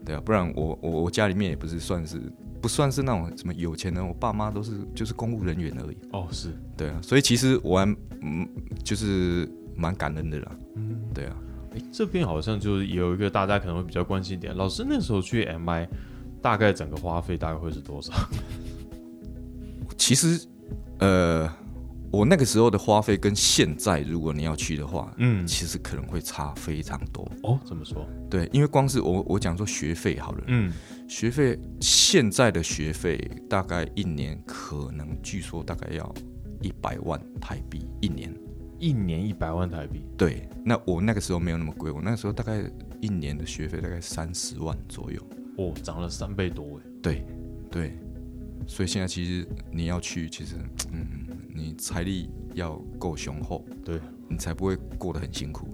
对啊，不然我我我家里面也不是算是不算是那种什么有钱人，我爸妈都是就是公务人员而已。哦，是对啊，所以其实我还嗯就是蛮感恩的啦。嗯，对啊，哎，这边好像就是有一个大家可能会比较关心点，老师那时候去 MI 大概整个花费大概会是多少？其实。呃，我那个时候的花费跟现在，如果你要去的话，嗯，其实可能会差非常多哦。怎么说？对，因为光是我我讲说学费好了，嗯，学费现在的学费大概一年可能据说大概要一百万台币一年，一年一百万台币。对，那我那个时候没有那么贵，我那个时候大概一年的学费大概三十万左右。哦，涨了三倍多哎。对，对。所以现在其实你要去，其实嗯，你财力要够雄厚，对你才不会过得很辛苦。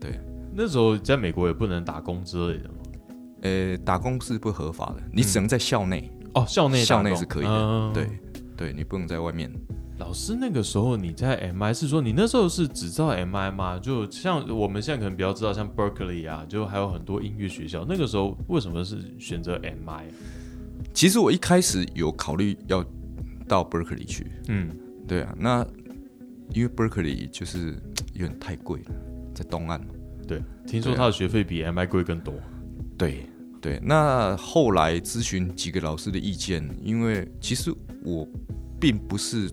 对，那时候在美国也不能打工之类的吗？呃，打工是不合法的，你只能在校内。哦，校内校内是可以的。对，对你不能在外面。老师，那个时候你在 MI 是说你那时候是只知道 MI 吗？就像我们现在可能比较知道像 Berkeley 啊，就还有很多音乐学校。那个时候为什么是选择 MI？其实我一开始有考虑要到 Berkeley 去，嗯，对啊，那因为 Berkeley 就是有点太贵了，在东岸，对，听说他的学费比 MI 贵更多，对对。那后来咨询几个老师的意见，因为其实我并不是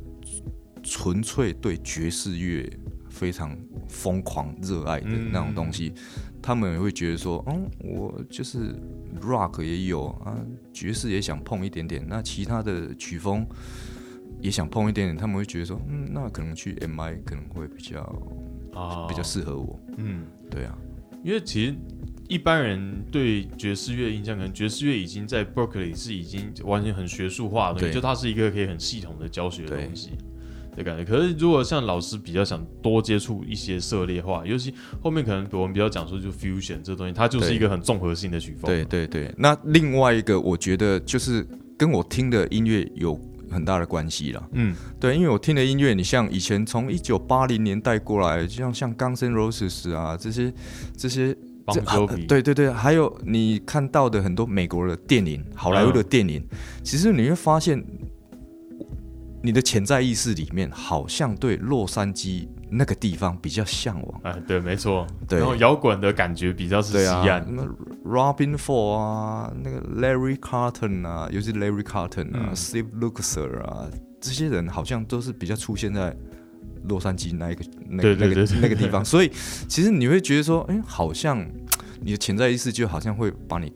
纯粹对爵士乐非常疯狂热爱的那种东西。他们也会觉得说，嗯，我就是 rock 也有啊，爵士也想碰一点点，那其他的曲风也想碰一点点。他们会觉得说，嗯，那可能去 MI 可能会比较啊，比较适合我。嗯，对啊，因为其实一般人对爵士乐印象，可能爵士乐已经在 Berkeley 是已经完全很学术化的，就它是一个可以很系统的教学的东西。的感觉，可是如果像老师比较想多接触一些涉猎化，尤其后面可能我们比较讲说就 fusion 这东西，它就是一个很综合性的曲风。对对对，那另外一个我觉得就是跟我听的音乐有很大的关系了。嗯，对，因为我听的音乐，你像以前从一九八零年代过来，就像像 Guns N' Roses 啊这些这些，对对对，还有你看到的很多美国的电影、好莱坞的电影，其实你会发现。你的潜在意识里面好像对洛杉矶那个地方比较向往。哎，对，没错。对，然后摇滚的感觉比较是西岸。那 Robin Ford 啊，那个 Larry Carton 啊，尤其 Larry Carton 啊，Steve Lukather 啊，这些人好像都是比较出现在洛杉矶那一个那个那个那个地方。所以其实你会觉得说，哎，好像你的潜在意识就好像会把你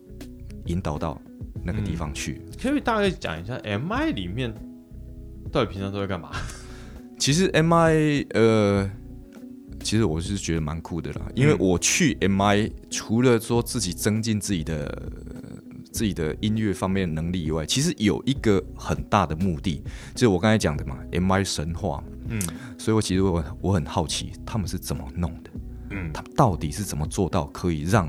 引导到那个地方去。可以大概讲一下 MI 里面。到底平常都在干嘛？其实 M I 呃，其实我是觉得蛮酷的啦，因为我去 M I 除了说自己增进自己的自己的音乐方面能力以外，其实有一个很大的目的，就是我刚才讲的嘛，M I 神话。嗯，所以我其实我我很好奇他们是怎么弄的，嗯，他到底是怎么做到可以让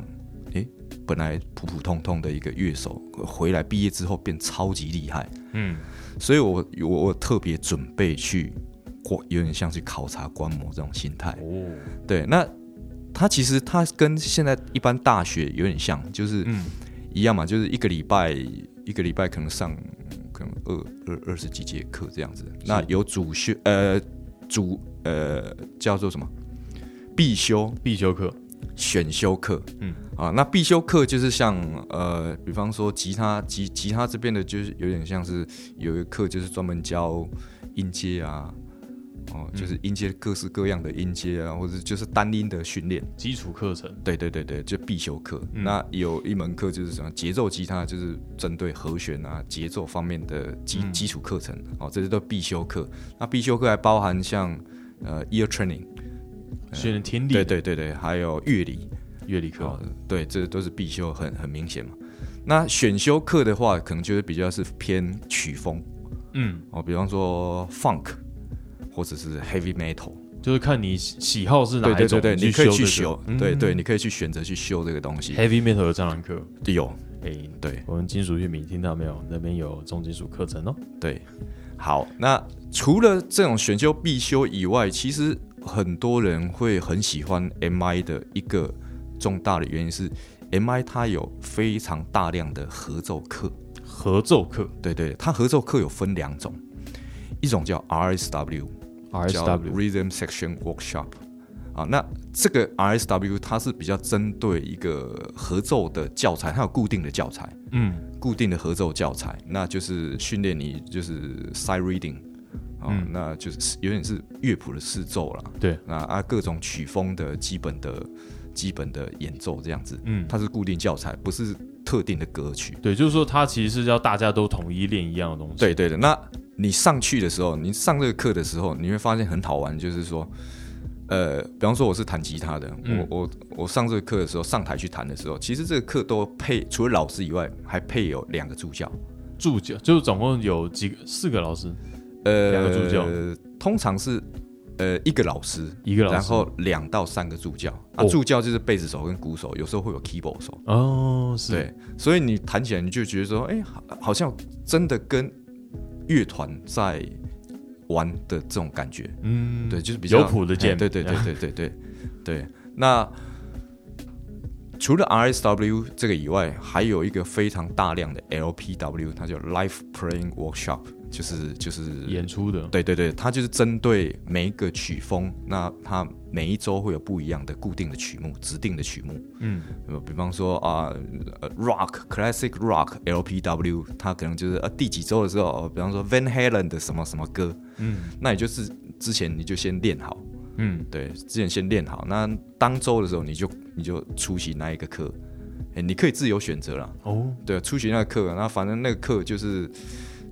诶本来普普通通的一个乐手回来毕业之后变超级厉害，嗯。所以，我我我特别准备去过，有点像去考察观摩这种心态。哦，对，那他其实他跟现在一般大学有点像，就是一样嘛，就是一个礼拜一个礼拜可能上可能二二二十几节课这样子。那有主修呃主呃叫做什么必修必修课。选修课，嗯啊，那必修课就是像呃，比方说吉他吉吉他这边的，就是有点像是有一个课就是专门教音阶啊，哦，就是音阶各式各样的音阶啊，或者就是单音的训练。基础课程，对对对对，就必修课。那有一门课就是什么节奏吉他，就是针对和弦啊、节奏方面的基基础课程。哦，这些都必修课。那必修课还包含像呃 ear training，训练听力，对对对对，还有乐理。乐理课，对，这都是必修，很很明显嘛。那选修课的话，可能就是比较是偏曲风，嗯，哦，比方说 funk 或者是 heavy metal，就是看你喜好是哪一种，对对对，你可以去修，对对，你可以去选择去修这个东西。heavy metal 有蟑螂课，有，哎，对，我们金属玉米听到没有？那边有重金属课程哦。对，好，那除了这种选修必修以外，其实很多人会很喜欢 MI 的一个。重大的原因是，M I 它有非常大量的合奏课。合奏课，对对，它合奏课有分两种，一种叫 R S W，R S W Rhythm Section Workshop。啊，那这个 R S W 它是比较针对一个合奏的教材，它有固定的教材，嗯，固定的合奏教材，那就是训练你就是 Side Reading，啊，那就是有点是乐谱的试奏了。对，那啊各种曲风的基本的。基本的演奏这样子，嗯，它是固定教材，不是特定的歌曲。对，就是说它其实是要大家都统一练一样的东西。对对的。那你上去的时候，你上这个课的时候，你会发现很好玩，就是说，呃，比方说我是弹吉他的，我我我上这个课的时候，上台去弹的时候，其实这个课都配除了老师以外，还配有两个助教。助教就是总共有几个？四个老师，呃，两个助教，通常是。呃，一个老师，一个老师，然后两到三个助教啊，助教就是贝斯手跟鼓手，有时候会有 keyboard 手哦，是，对，所以你弹起来你就觉得说，哎，好像真的跟乐团在玩的这种感觉，嗯，对，就是比较有谱的键，对对对对对对对。那除了 RSW 这个以外，还有一个非常大量的 LPW，它叫 Live Playing Workshop。就是就是演出的，对对对，它就是针对每一个曲风，那它每一周会有不一样的固定的曲目，指定的曲目。嗯，比方说啊，rock classic rock LPW，它可能就是呃第几周的时候，比方说 Van Halen 的什么什么歌，嗯，那也就是之前你就先练好，嗯，对，之前先练好，那当周的时候你就你就出席那一个课，哎，你可以自由选择了。哦，对，出席那个课，那反正那个课就是。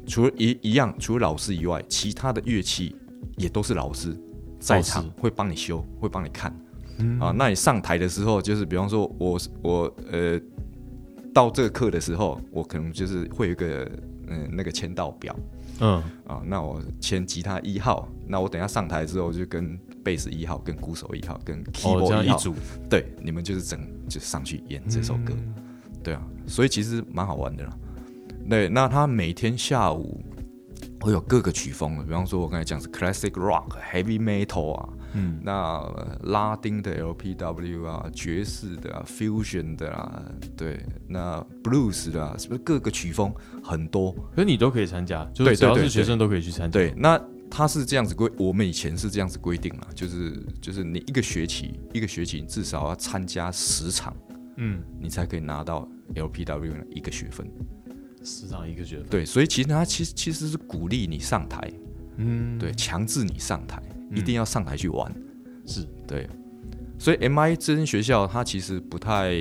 除了一一样，除了老师以外，其他的乐器也都是老师在场，会帮你修，会帮你看。啊，那你上台的时候，就是比方说，我我呃，到这个课的时候，我可能就是会有一个嗯那个签到表。嗯啊，那我签吉他一号，那我等下上台之后就跟贝斯一号、跟鼓手一号、跟 keyboard 一号，对，你们就是整就上去演这首歌。对啊，所以其实蛮好玩的啦。对，那他每天下午会有各个曲风的，比方说我刚才讲是 classic rock、heavy metal 啊，嗯，那拉丁的 LPW 啊，爵士的啊，fusion 的啊，对，那 blues 的啊，是不是各个曲风很多？可你都可以参加，就是只要是学生都可以去参加。对，那他是这样子规，我们以前是这样子规定了，就是就是你一个学期一个学期至少要参加十场，嗯，你才可以拿到 LPW 的一个学分。十场一个学分，对，所以其实他其实其实是鼓励你上台，嗯，对，强制你上台，一定要上台去玩，是。对。所以 M I 这间学校，它其实不太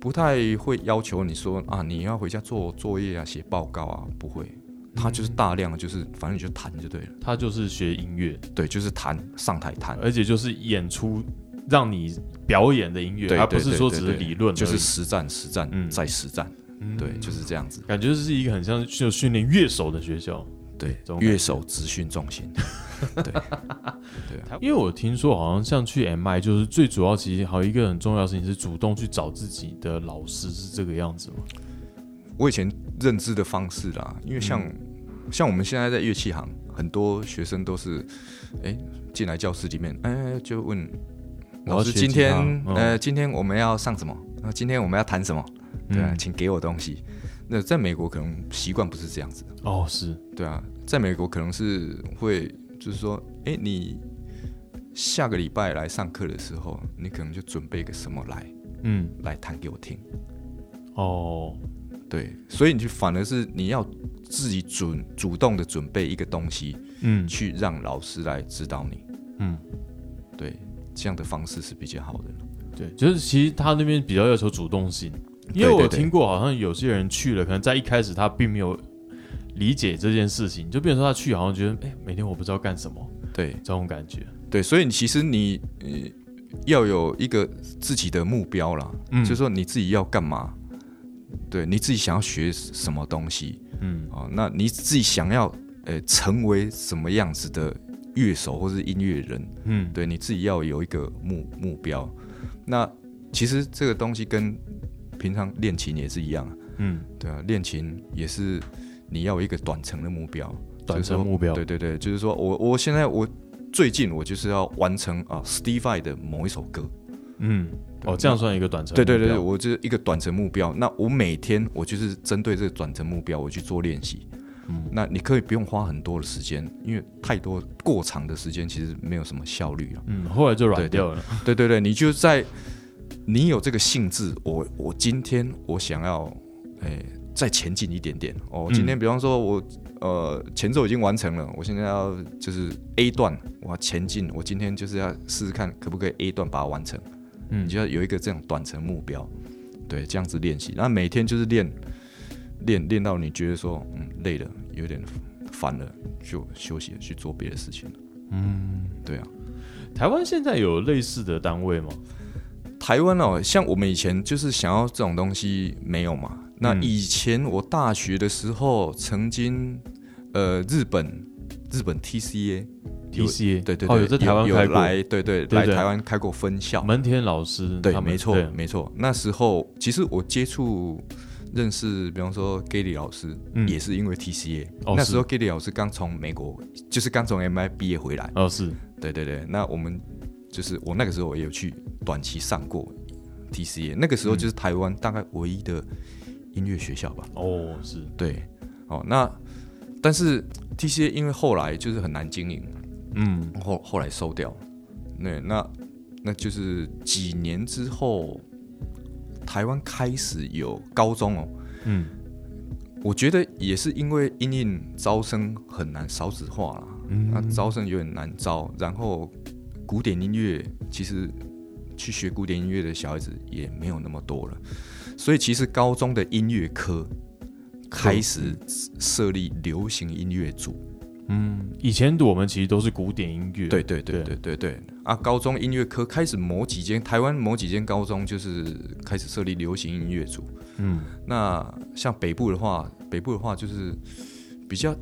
不太会要求你说啊，你要回家做作业啊，写报告啊，不会，他就是大量就是反正你就弹就对了，他就是学音乐，对，就是弹上台弹，而且就是演出让你表演的音乐，而不是说只是理论，就是实战实战再实战。对，就是这样子，感觉是一个很像就训练乐手的学校。对，乐手资训中心。对，对啊。因为我听说，好像像去 MI，就是最主要，其实还有一个很重要的事情是主动去找自己的老师，是这个样子吗？我以前认知的方式啦，因为像像我们现在在乐器行，很多学生都是哎进来教室里面，哎就问老师今天呃今天我们要上什么？那今天我们要谈什么？对啊，请给我东西。那在美国可能习惯不是这样子哦，是对啊，在美国可能是会就是说，哎，你下个礼拜来上课的时候，你可能就准备个什么来，嗯，来弹给我听。哦，对，所以你就反而是你要自己准主动的准备一个东西，嗯去让老师来指导你。嗯，对，这样的方式是比较好的。对，就是其实他那边比较要求主动性，因为我听过好像有些人去了，可能在一开始他并没有理解这件事情，就变成说他去好像觉得，哎、每天我不知道干什么对。这种感觉。对，所以你其实你呃要有一个自己的目标啦，嗯。就是说你自己要干嘛，对你自己想要学什么东西嗯。啊、那你自己想要呃成为什么样子的乐手或是音乐人，嗯，对你自己要有一个目目标。那其实这个东西跟平常练琴也是一样啊，嗯，对啊，练琴也是你要有一个短程的目标，短程目标。对对对，就是说我我现在我最近我就是要完成啊 Steve 的某一首歌，嗯，哦，这样算一个短程目标。对对对，我就是一个短程目标。那我每天我就是针对这个短程目标我去做练习。嗯那你可以不用花很多的时间，因为太多过长的时间其实没有什么效率了。嗯，后来就软掉了。对对对，你就在你有这个兴致，我我今天我想要，诶、再前进一点点哦。今天比方说我呃前奏已经完成了，我现在要就是 A 段我要前进，我今天就是要试试看可不可以 A 段把它完成。嗯你就要有一个这样短程目标，对，这样子练习。那每天就是练练练到你觉得说嗯累了，有点烦了，就休息去做别的事情。嗯，对啊。台湾现在有类似的单位吗？台湾哦，像我们以前就是想要这种东西没有嘛。那嗯以前我大学的时候，曾经呃日本日本 TCA T C A 对对有在台湾有开过。来对对来台湾开过分校，门田老师对，没错没错。那时候其实我接触认识，比方说 Gary 老师，嗯也是因为 TCA。哦那时候是 Gary 老师刚从美国，就是刚从 MI 毕业回来。哦是对对对，那我们就是我那个时候也有去短期上过 TCA，那个时候就是台湾大概唯一的音乐学校吧。哦是。对，哦，那但是 TCA 因为后来就是很难经营，嗯。后后来收掉。对，那那就是几年之后，台湾开始有高中哦。嗯。我觉得也是因为因应招生很难少子化啦，嗯。那招生有点难招，然后古典音乐其实去学古典音乐的小孩子也没有那么多了，所以其实高中的音乐科开始设立流行音乐组。嗯，以前我们其实都是古典音乐。对对对对对对啊！高中音乐科开始某几间台湾某几间高中就是开始设立流行音乐组。嗯那像北部的话，北部的话就是比较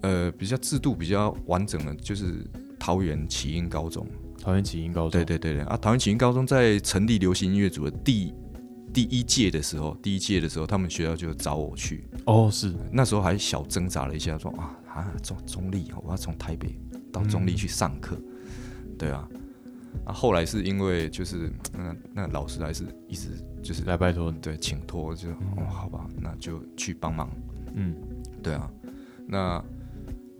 呃比较制度比较完整的，就是桃园启英高中。桃园启英高中。对对对对啊！桃园启英高中在成立流行音乐组的第第一届的时候，第一届的时候，他们学校就找我去。哦是那时候还小挣扎了一下，说啊啊中中立，我要从台北到中立去上课，对啊。啊，后来是因为就是那那老师还是一直就是来拜托你。对请托，就哦好吧，那就去帮忙，嗯对啊。那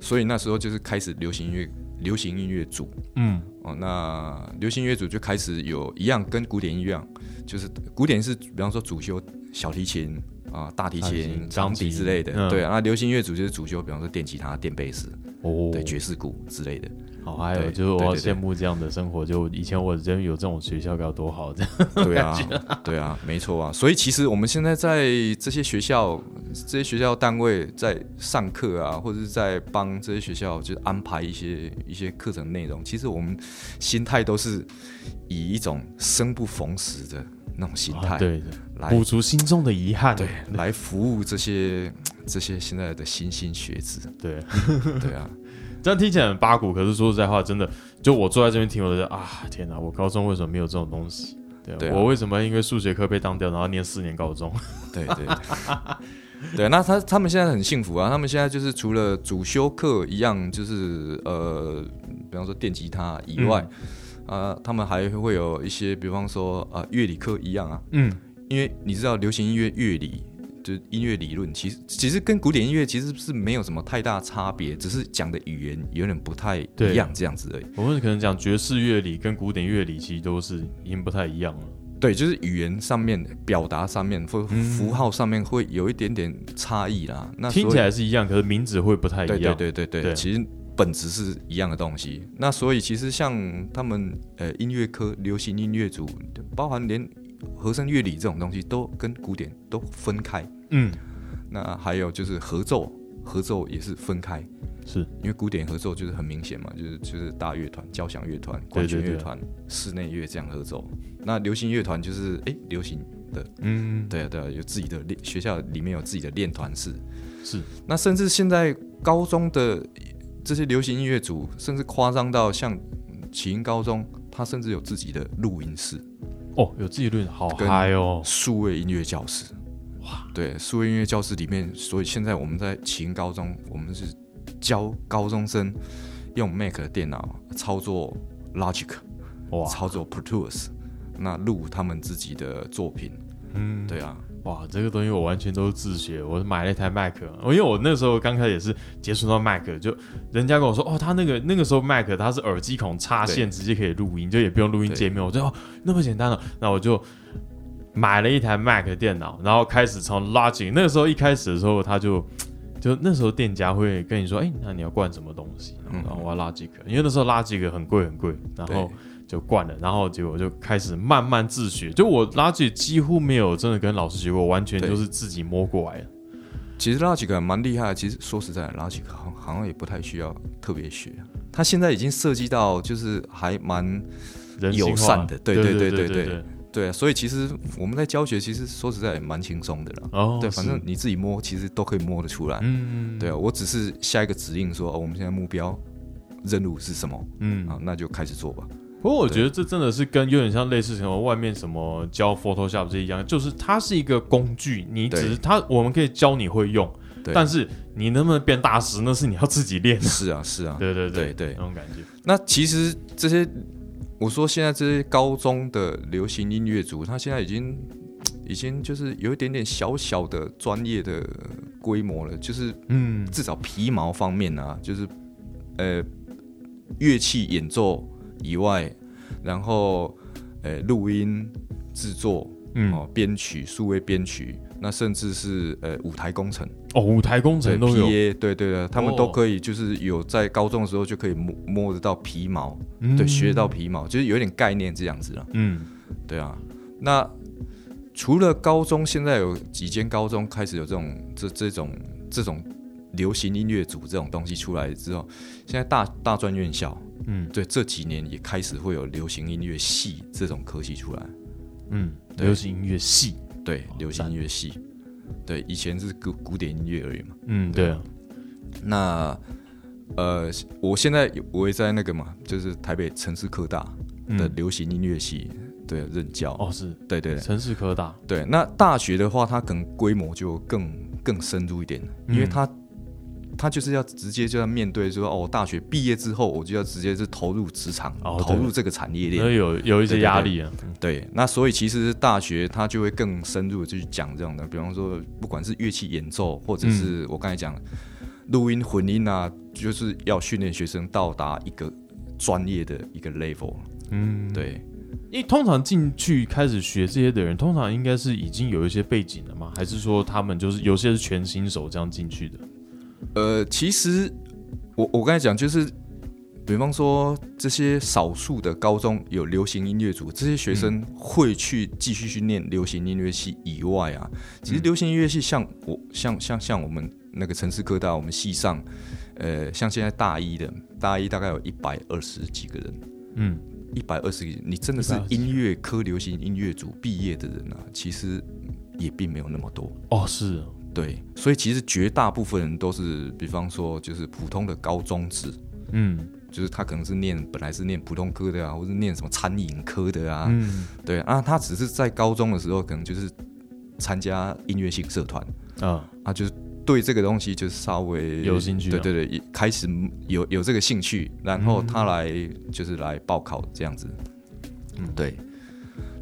所以那时候就是开始流行音乐流行音乐组嗯哦，那流行音乐组就开始有一样跟古典音乐一样，就是古典是比方说主修小提琴啊、大提大提琴琴、长笛之类的，嗯对啊。那流行音乐组就是主修，比方说电吉他、电贝斯，哦对爵士鼓之类的。好，还有就是我好对对对羡慕这样的生活，就以前我真有这种学校该有多好，这样。对啊，对啊，没错啊。所以其实我们现在在这些学校、这些学校单位在上课啊，或者是在帮这些学校就是安排一些一些课程内容，其实我们心态都是以一种生不逢时的那种心态、啊对的，来补足心中的遗憾。对来服务这些这些现在的新兴学子。对，对啊，这样听起来很八股，可是说实在话，真的，就我坐在这边听，我就觉得啊，天哪，我高中为什么没有这种东西？对,、对啊我为什么因为数学课被当掉，然后念四年高中？对对对，对，那他他们现在很幸福啊，他们现在就是除了主修课一样，就是呃，比方说电吉他以外，啊、他们还会有一些，比方说呃乐理课一样啊，嗯，因为你知道流行音乐乐理。就是音乐理论，其实其实跟古典音乐其实是没有什么太大差别，只是讲的语言有点不太一样这样子而已。我们可能讲爵士乐理跟古典乐理其实都是已经不太一样了。对，就是语言上面、表达上面或符号上面会有一点点差异啦。那听起来是一样，可是名字会不太一样。对对对对对，其实本质是一样的东西。那所以其实像他们呃音乐科、流行音乐组，包含连和声乐理这种东西，都跟古典都分开。嗯，那还有就是合奏，合奏也是分开。是因为古典合奏就是很明显嘛，就是就是大乐团、交响乐团、管弦乐团、室内乐这样合奏。那流行乐团就是哎，流行的，嗯，对啊对啊，有自己的练学校里面有自己的练团室。是，那甚至现在高中的这些流行音乐组，甚至夸张到像启英高中，他甚至有自己的录音室。哦，有自己论，好嗨哦！数位音乐教室，哇，对，数位音乐教室里面，所以现在我们在启英高中，我们是。教高中生用 Mac 的电脑操作 Logic，哇，操作 Pro Tools，那录他们自己的作品。嗯，对啊，哇，这个东西我完全都是自学。我买了一台 Mac，因为我那时候刚开始也是接触到 Mac，就人家跟我说，哦，他那个那个时候 Mac 它是耳机孔插线直接可以录音，就也不用录音界面。我就哦，那么简单了，那我就买了一台 Mac 电脑，然后开始从 Logic。那个时候一开始的时候，他就。就那时候，店家会跟你说：“哎，那你要灌什么东西？”然后我要拉几个，因为那时候拉几个很贵很贵，然后就惯了。然后结果就开始慢慢自学。就我拉几几乎没有真的跟老师学过，完全就是自己摸过来的。其实拉几个蛮厉害。其实说实在，拉几个好好像也不太需要特别学。他现在已经设计到就是还蛮友善的。对对对对对。对，所以其实我们在教学，其实说实在也蛮轻松的了。哦，对，反正你自己摸，其实都可以摸得出来。嗯，对啊，我只是下一个指令说，哦，我们现在目标任务是什么？嗯，啊，那就开始做吧。不过我觉得这真的是跟有点像类似什么外面什么教 Photoshop 这一样，就是它是一个工具，你只是它，我们可以教你会用，但是你能不能变大师，那是你要自己练。是啊，是啊，对对对对，那种感觉。那其实这些。我说现在这些高中的流行音乐组，他现在已经已经就是有一点点小小的专业的规模了，就是嗯，至少皮毛方面啊，就是呃乐器演奏以外，然后呃录音制作，哦编曲、数位编曲。那甚至是呃舞台工程哦，舞台工程都有，对对对，他们都可以，就是有在高中的时候就可以摸摸得到皮毛，对，学到皮毛，就是有点概念这样子了。嗯，对啊。那除了高中，现在有几间高中开始有这种这这种这种流行音乐组这种东西出来之后，现在大大专院校，嗯，对，这几年也开始会有流行音乐系这种科系出来。嗯，流行音乐系。对，流行音乐系，对，以前是古古典音乐而已嘛。嗯，对啊。那呃，我现在我也在那个嘛，就是台北城市科大的流行音乐系，对，任教。哦，是，对对，城市科大。对，那大学的话，它可能规模就更更深入一点，因为它。他就是要直接就要面对说哦，大学毕业之后我就要直接是投入职场，投入这个产业链，有有一些压力啊。对，那所以其实大学他就会更深入的去讲这样的，比方说不管是乐器演奏，或者是我刚才讲录音混音啊，就是要训练学生到达一个专业的一个 level。嗯，对。因为通常进去开始学这些的人，通常应该是已经有一些背景了吗？还是说他们就是有些是全新手这样进去的？呃，其实我我刚才讲就是，比方说这些少数的高中有流行音乐组，这些学生会去继续去念流行音乐系以外啊，其实流行音乐系像我像像像我们那个城市科大，我们系上，呃，像现在大一的大一大概有一百二十几个人，嗯，一百二十个，你真的是音乐科流行音乐组毕业的人啊，其实也并没有那么多。哦，是。对，所以其实绝大部分人都是，比方说就是普通的高中职，嗯，就是他可能是念本来是念普通科的啊，或是念什么餐饮科的啊，嗯，对啊，他只是在高中的时候可能就是参加音乐性社团啊，啊，就是对这个东西就是稍微有兴趣，对对对，开始有有这个兴趣，然后他来就是来报考这样子，嗯，对。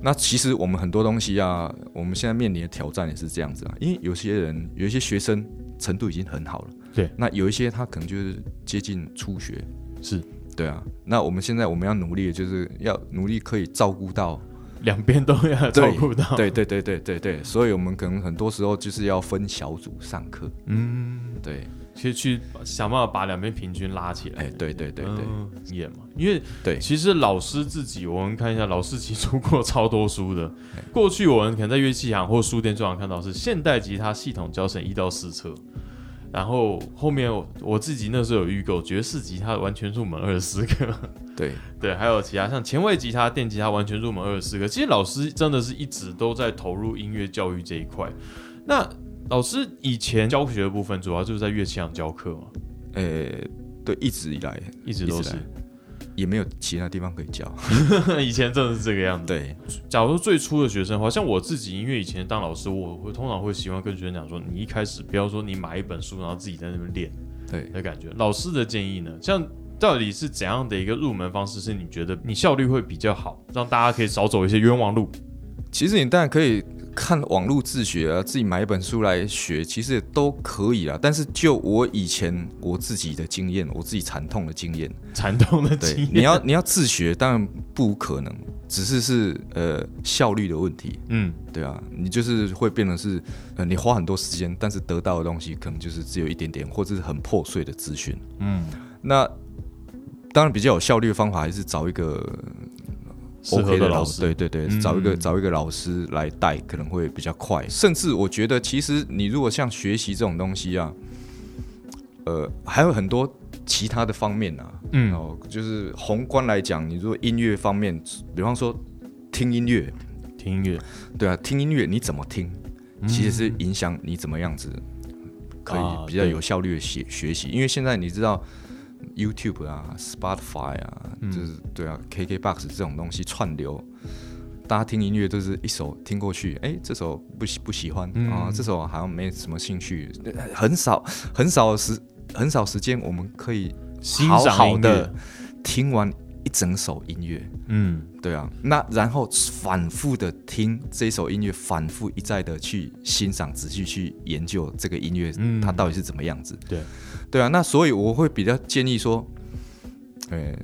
那其实我们很多东西啊，我们现在面临的挑战也是这样子啊。因为有些人有一些学生程度已经很好了，对。那有一些他可能就是接近初学，是对啊。那我们现在我们要努力，就是要努力可以照顾到两边都要照顾到。对对对对对对，所以我们可能很多时候就是要分小组上课。嗯，对，其实去想办法把两边平均拉起来。哎，对对对对，嗯，也嘛，因为对其实老师自己，我们看一下，老师其实出过超多书的。过去我们可能在乐器行或书店最常看到是现代吉他系统教程一到四册，然后后面我我自己那时候有预购爵士吉他完全入门二十四个，对 对，还有其他像前卫吉他、电吉他完全入门二十四个。其实老师真的是一直都在投入音乐教育这一块。那老师以前教学的部分主要就是在乐器上教课嘛，呃，对，一直以来一直都是直。也没有其他地方可以教。以前真的是这个样子。对，假如说最初的学生的话，像我自己，因为以前当老师，我会通常会喜欢跟学生讲说，你一开始不要说你买一本书，然后自己在那边练对，的感觉。老师的建议呢，像到底是怎样的一个入门方式，是你觉得你效率会比较好，让大家可以少走一些冤枉路？其实你当然可以看网络自学啊，自己买一本书来学，其实也都可以啊。但是就我以前我自己的经验，我自己惨痛的经验，惨痛的对经，验，你要你要自学，当然不可能，只是是呃效率的问题，嗯，对啊，你就是会变成是呃你花很多时间，但是得到的东西可能就是只有一点点，或者是很破碎的资讯。嗯，那当然比较有效率的方法还是找一个适合 OK 的老师，对对对，嗯。找一个找一个老师来带可能会比较快。甚至我觉得，其实你如果像学习这种东西啊，呃，还有很多其他的方面啊，嗯。哦，就是宏观来讲，你如果音乐方面，比方说听音乐，听音乐。对啊，听音乐你怎么听，其实是影响你怎么样子可以比较有效率的学学习。因为现在你知道 YouTube 啊、Spotify 啊，就是对啊，KKBox 这种东西串流，大家听音乐都是一首听过去，哎，这首不喜不喜欢啊，这首好像没什么兴趣，很少很少时很少时间我们可以好欣赏音好的，听完一整首音乐。嗯，对啊，那然后反复的听这首音乐，反复一再的去欣赏、仔细去研究这个音乐，嗯它到底是怎么样子。对，对啊，那所以我会比较建议说，呃，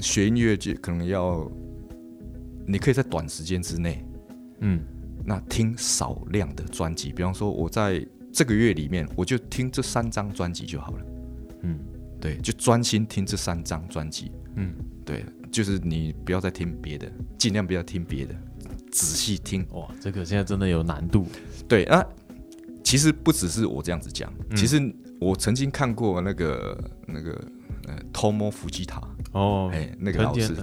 学音乐就可能要，你可以在短时间之内，嗯，那听少量的专辑，比方说我在这个月里面，我就听这三张专辑就好了。嗯，对，就专心听这三张专辑。嗯，对，就是你不要再听别的，尽量不要听别的，仔细听。哇，这个现在真的有难度，对啊，其实不只是我这样子讲，嗯其实我曾经看过那个那个呃，Tomo 福吉塔，哦，哎、那个老师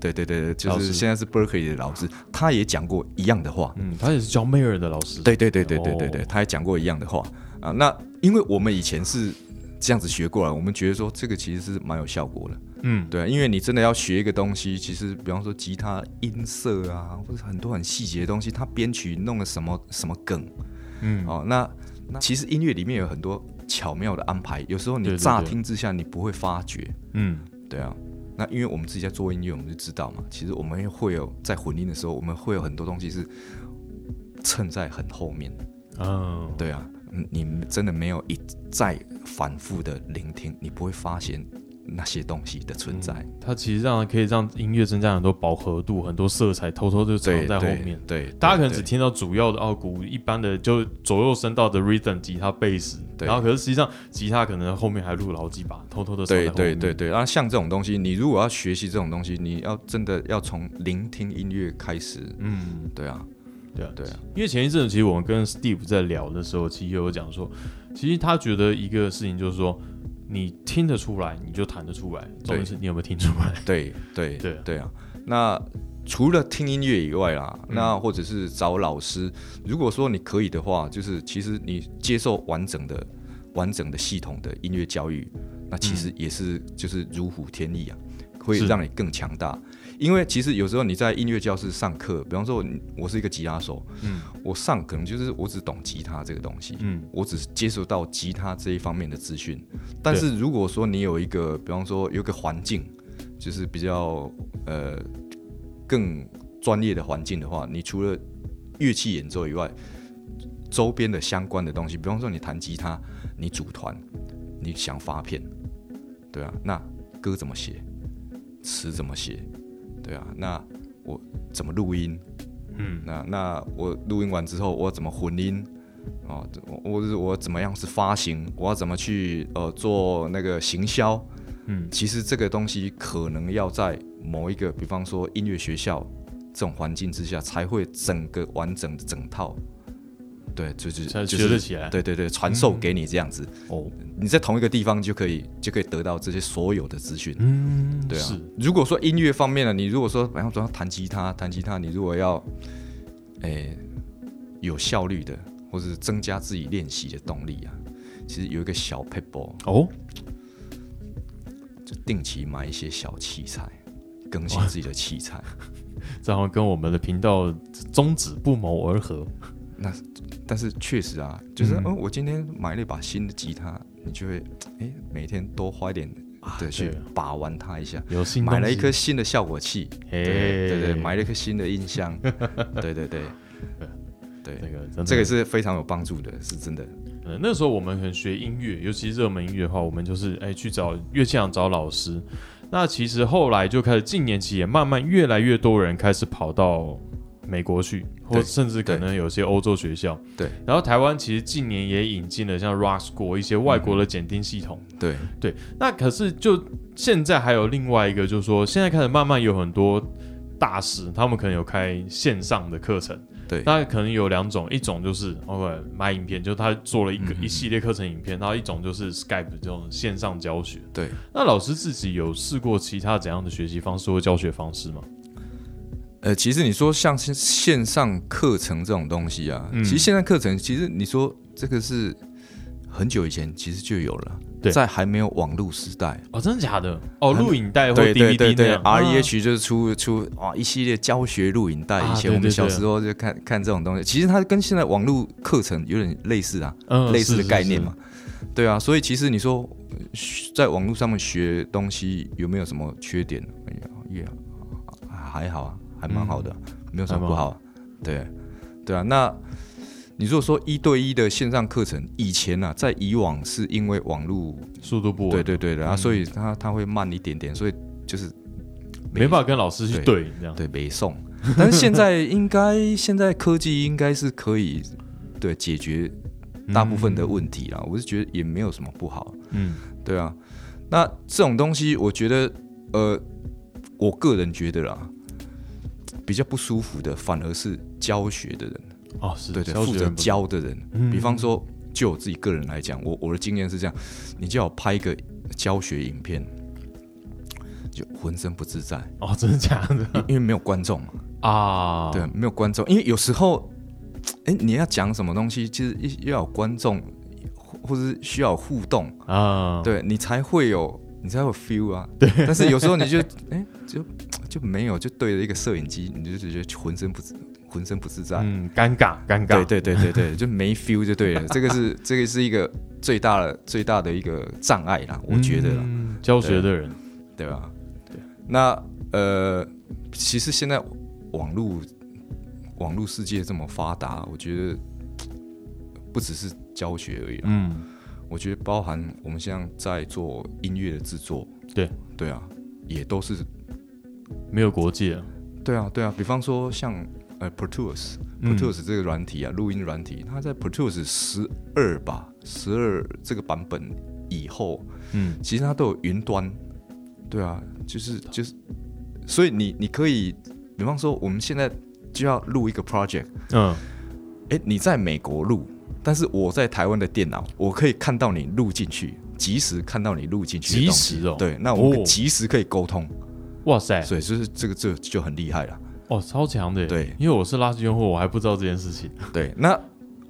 对对对，对就是现在是 Berkeley 的老师，他也讲过一样的话。嗯，他也是教梅尔的老师，对对对对对对对，哦他也讲过一样的话啊。那因为我们以前是这样子学过来，我们觉得说这个其实是蛮有效果的。嗯，对，因为你真的要学一个东西，其实比方说吉他音色啊，或者很多很细节的东西，它编曲弄了什么什么梗，嗯，哦，那那其实音乐里面有很多巧妙的安排，有时候你乍听之下你不会发觉，嗯，对啊。那因为我们自己在做音乐，我们就知道嘛，其实我们会有在混音的时候，我们会有很多东西是衬在很后面，嗯，对啊，嗯你真的没有一再反复的聆听，你不会发现那些东西的存在。它其实让可以让音乐增加很多饱和度，很多色彩偷偷就藏对对在后面。对，大家可能只听到主要的奥古一般的就左右声道的 rhythm 吉他、贝斯，然后可是实际上吉他可能后面还录了好几把，偷偷的藏在对后面。对对对，然后像这种东西，你如果要学习这种东西，你要真的要从聆听音乐开始。嗯，对啊，对啊，对啊，因为前一阵子其实我们跟 Steve 在聊的时候，其实有讲说，其实他觉得一个事情就是说，你听得出来，你就弹得出来，重点是你有没有听出来。对对对啊对啊。那除了听音乐以外啦，嗯那或者是找老师，如果说你可以的话，就是其实你接受完整的、完整的系统的音乐教育，那其实也是就是如虎添翼啊，会让你更强大。因为其实有时候你在音乐教室上课，比方说我我是一个吉他手，嗯。我上可能就是我只懂吉他这个东西，嗯。我只是接触到吉他这一方面的资讯。但是如果说你有一个，比方说有个环境，就是比较呃更专业的环境的话，你除了乐器演奏以外，周边的相关的东西，比方说你弹吉他，你组团，你想发片，对啊，那歌怎么写，词怎么写，对啊，那我怎么录音，嗯，那那我录音完之后我怎么混音，哦，我我我怎么样是发行，我要怎么去呃做那个行销，嗯。其实这个东西可能要在某一个，比方说音乐学校这种环境之下，才会整个完整的整套，对，就是就是学得起来。对对对，传授给你这样子，哦，你在同一个地方就可以就可以得到这些所有的资讯。嗯，对啊，，如果说音乐方面呢，你如果说，比方说弹吉他，弹吉他，你如果要，诶、有效率的，或是增加自己练习的动力啊，其实有一个小 p e b l 哦，就定期买一些小器材，更新自己的器材。这好像跟我们的频道宗旨不谋而合。但是确实啊，就是，嗯嗯、我今天买了一把新的吉他，你就会，诶、每天多花一点的去把玩它一下。有新买了一颗新的效果器，对对对，买了一颗新的音箱，对对对对这，个这个是非常有帮助的，是真的。呃，那时候我们很学音乐，尤其是热门音乐的话，我们就是哎去找乐器行找老师。那其实后来就开始，近年期也慢慢越来越多人开始跑到美国去，或甚至可能有些欧洲学校。对，然后台湾其实近年也引进了像 Rock School 一些外国的检定系统。对，对，那可是就现在还有另外一个，就是说现在开始慢慢有很多大师，他们可能有开线上的课程。对那可能有两种，一种就是 OK 买影片，就是他做了一个、嗯一系列课程影片，然后一种就是 Skype 这种线上教学。对，那老师自己有试过其他怎样的学习方式或教学方式吗？呃，其实你说像线线上课程这种东西啊，嗯其实线上课程，其实你说这个是很久以前其实就有了，对在还没有网络时代，哦，真的假的？哦，录影带或对对 DVD 对对那样，R E 啊 H 就是出出哇一系列教学录影带，啊以前我们小时候就看看这种东西，其实它跟现在网络课程有点类似啊，嗯类似的概念嘛。对啊，所以其实你说在网络上面学东西有没有什么缺点？哎呀，也还好啊，还蛮好的，没有什么不好啊。对，对啊。那你如果说一对一的线上课程，以前啊，在以往是因为网络，速度不稳，对对对的，所以它它会慢一点点，所以就是没办法跟老师去对对这样。对北宋。但是现在应该现在科技应该是可以对解决大部分的问题啦，我是觉得也没有什么不好。嗯，对啊，那这种东西，我觉得，呃，我个人觉得啦，比较不舒服的反而是教学的人，哦是，对对，负责教的人。嗯。比方说，就我自己个人来讲，我我的经验是这样，你叫我拍一个教学影片，就浑身不自在，哦，真的假的？因因为没有观众嘛，啊？对，没有观众，因为有时候，哎，你要讲什么东西，其实要有观众，或或者是需要互动。啊，对你才会有，你才会有 feel 啊。对，但是有时候你就哎、就就没有，就对着一个摄影机，你就觉得浑身不自浑身不自在。嗯，尴尬尴尬，对对对对对，就没 feel 就对了。这个是这个是一个最大的最大的一个障碍啦，我觉得啦，嗯教学的人，对吧？对。那呃，其实现在网络网络世界这么发达，我觉得不只是教学而已啦。嗯，我觉得包含我们现在在做音乐的制作，对对啊，也都是没有国界啊，对啊对啊。比方说像呃 Pro Tools、Pro 嗯。Tools 这个软体啊，录音软体，它在 Pro Tools 十二吧，十二这个版本以后，嗯，其实它都有云端，对啊，就是就是，所以你你可以，比方说我们现在就要录一个 project，嗯，哎，你在美国录，但是我在台湾的电脑，我可以看到你录进去，及时看到你录进去的及时哦。对，那我们哦。及时可以沟通，哇塞，所以就是这个这就很厉害了。哦，超强的，对。因为我是垃圾用户，我还不知道这件事情，对，那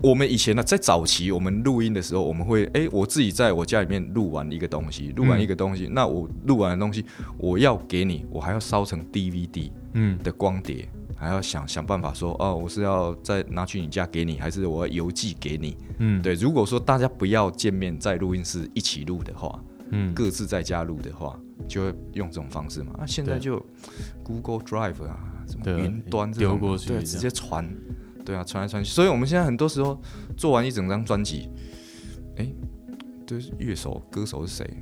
我们以前呢，在早期我们录音的时候，我们会哎，我自己在我家里面录完一个东西，录完一个东西，那我录完的东西，我要给你，我还要烧成 DVD 嗯，的光碟。还要想想办法说，哦，我是要再拿去你家给你，还是我要邮寄给你？嗯，，对，如果说大家不要见面在录音室一起录的话，嗯，各自在家录的话，就会用这种方式嘛。啊，现在就 Google Drive 啊，什么云端这过去。对，直接传，对啊，传来传去。所以我们现在很多时候做完一整张专辑，哎，就是乐手、歌手是谁，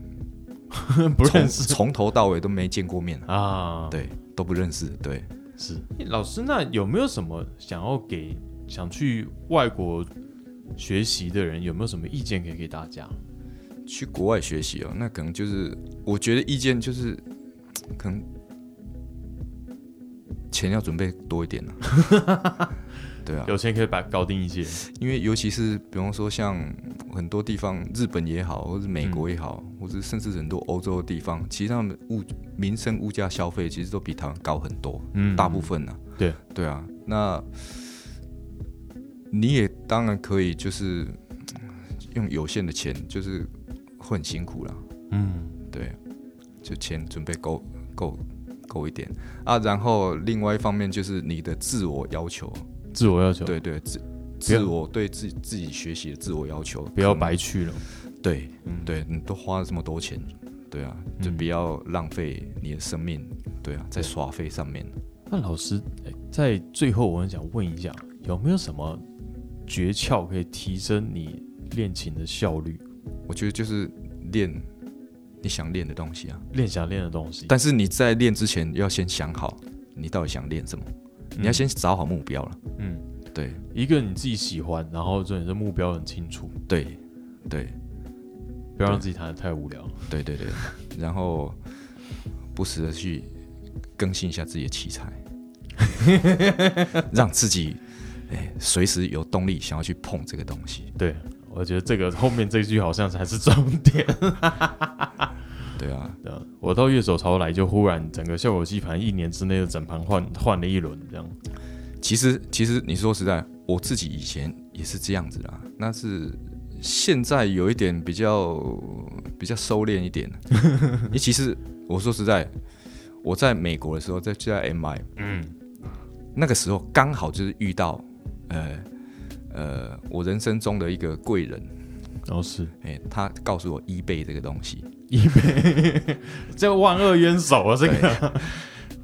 不从认识。从头到尾都没见过面，啊，，对，都不认识，对。是。老师，那有没有什么想要给想去外国学习的人，有没有什么意见可以给大家？去国外学习哦，那可能就是我觉得意见就是 可能钱要准备多一点啊、对啊，有钱可以把搞定一些。因为尤其是比方说像很多地方，日本也好，或是美国也好，或者甚至很多欧洲的地方，其实他们物民生物价消费其实都比台湾高很多，嗯。大部分呢、对。对啊，那你也当然可以就是嗯 用有限的钱，就是会很辛苦啦。嗯，对，就钱准备够够够一点啊，然后另外一方面就是你的自我要求，自我要求，对对，自自我对自己自己学习的自我要求，不要白去了。对嗯，对，你都花了这么多钱，对啊，就嗯不要浪费你的生命，对啊，在耍费上面。那老师，诶在最后我很想问一下，有没有什么诀窍可以提升你练琴的效率？我觉得就是练你想练的东西啊，练想练的东西，但是你在练之前要先想好你到底想练什么，你要嗯先找好目标了。嗯，对。一个你自己喜欢，然后重点是目标很清楚，对对。不要让自己弹的太无聊。对对对，然后不时的去更新一下自己的器材，让自己哎随时有动力想要去碰这个东西。对，我觉得这个后面这句好像才是重点。对啊，对啊我到乐手潮来就忽然整个效果器盘一年之内的整盘换换了一轮，这样。其实其实你说实在，我自己以前也是这样子啦，那是现在有一点比较比较收敛一点。因为其实我说实在，我在美国的时候，在就在 MI 嗯那个时候，刚好就是遇到呃呃我人生中的一个贵人，然后是。哎、他告诉我 eBay 这个东西，一杯，这万恶冤手啊，这个。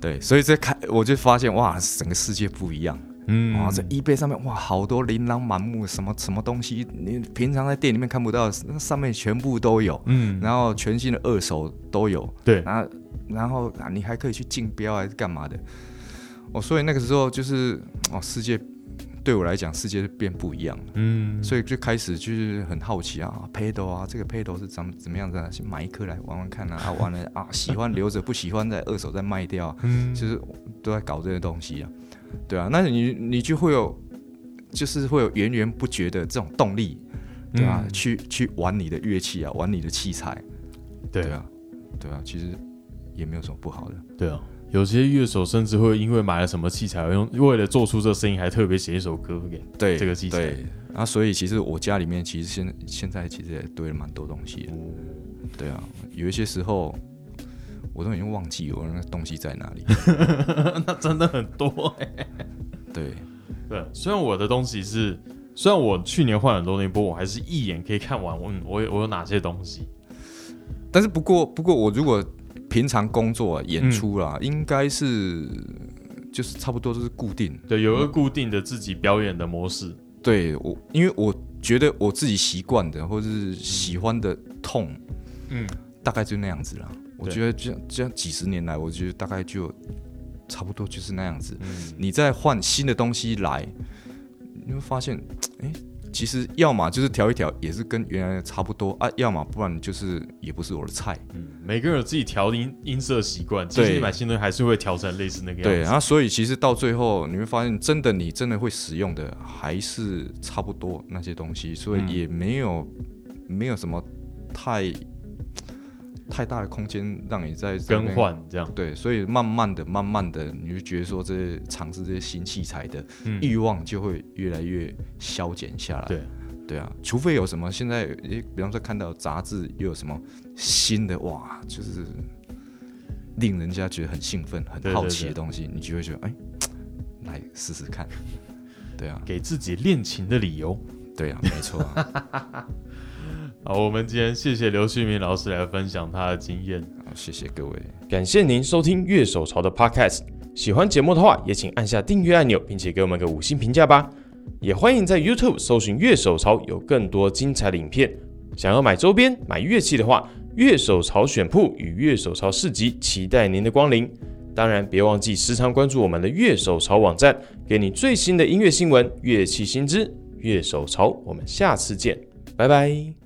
对，所以这开我就发现哇，整个世界不一样。嗯。哇，在 eBay 上面哇，好多琳琅满目，什么什么东西，你平常在店里面看不到，那上面全部都有。嗯，然后全新的二手都有，对，然后然后啊，你还可以去竞标还是干嘛的？哦，所以那个时候就是哦，世界对我来讲，世界就变不一样了。嗯，所以就开始就是很好奇啊，pedal 啊，这个 pedal 是怎么怎么样的？去买一颗来玩玩看啊，啊，玩了啊，喜欢留着，不喜欢再二手再卖掉啊，嗯，就是都在搞这些东西啊，对啊，那你你就会有，就是会有源源不绝的这种动力，对啊，嗯。去去玩你的乐器啊，玩你的器材，对。对啊，对啊，其实也没有什么不好的，对啊，有些乐手甚至会因为买了什么器材，而用为了做出这声音，还特别写一首歌给。对这个器材。对，啊，所以其实我家里面其实现现在其实也堆了蛮多东西的，对啊，有一些时候我都已经忘记我那个东西在哪里，那真的很多哎、对，对，虽然我的东西是，虽然我去年换很多东西，不过我还是一眼可以看完，我，我有我有哪些东西。但是不过不过我如果平常工作、啊、演出啦，嗯应该是就是差不多都是固定。对，有一个固定的自己表演的模式。对我，因为我觉得我自己习惯的或者是喜欢的痛，嗯，大概就那样子了。我觉得这样这样几十年来，我觉得大概就差不多就是那样子。嗯，你再换新的东西来，你会发现，哎、其实要么就是调一调，也是跟原来的差不多啊；要么不然就是也不是我的菜。嗯，每个人有自己调音音色习惯，其实你买新东西还是会调成类似那个样子。对，然后所以其实到最后你会发现，真的你真的会使用的还是差不多那些东西，所以嗯也没有、没有什么太太大的空间让你在更。换这样。对，所以慢慢的、慢慢的，你就觉得说这些尝试这些新器材的嗯，欲望就会越来越消减下来。对，对啊，除非有什么现在，诶，比方说看到杂志又有什么新的，哇，就是令人家觉得很兴奋、很好奇的东西，你就会觉得，哎，来试试看。对啊，给自己练琴的理由。对啊，没错啊。好，我们今天谢谢刘旭明老师来分享他的经验。好，谢谢各位。感谢您收听乐手潮的 Podcast。喜欢节目的话，也请按下订阅按钮，并且给我们个五星评价吧。也欢迎在 YouTube 搜寻乐手潮，有更多精彩的影片。想要买周边、买乐器的话，乐手潮选铺与乐手潮市集期待您的光临。当然，别忘记时常关注我们的乐手潮网站，给你最新的音乐新闻、乐器新知。乐手潮，我们下次见，拜拜。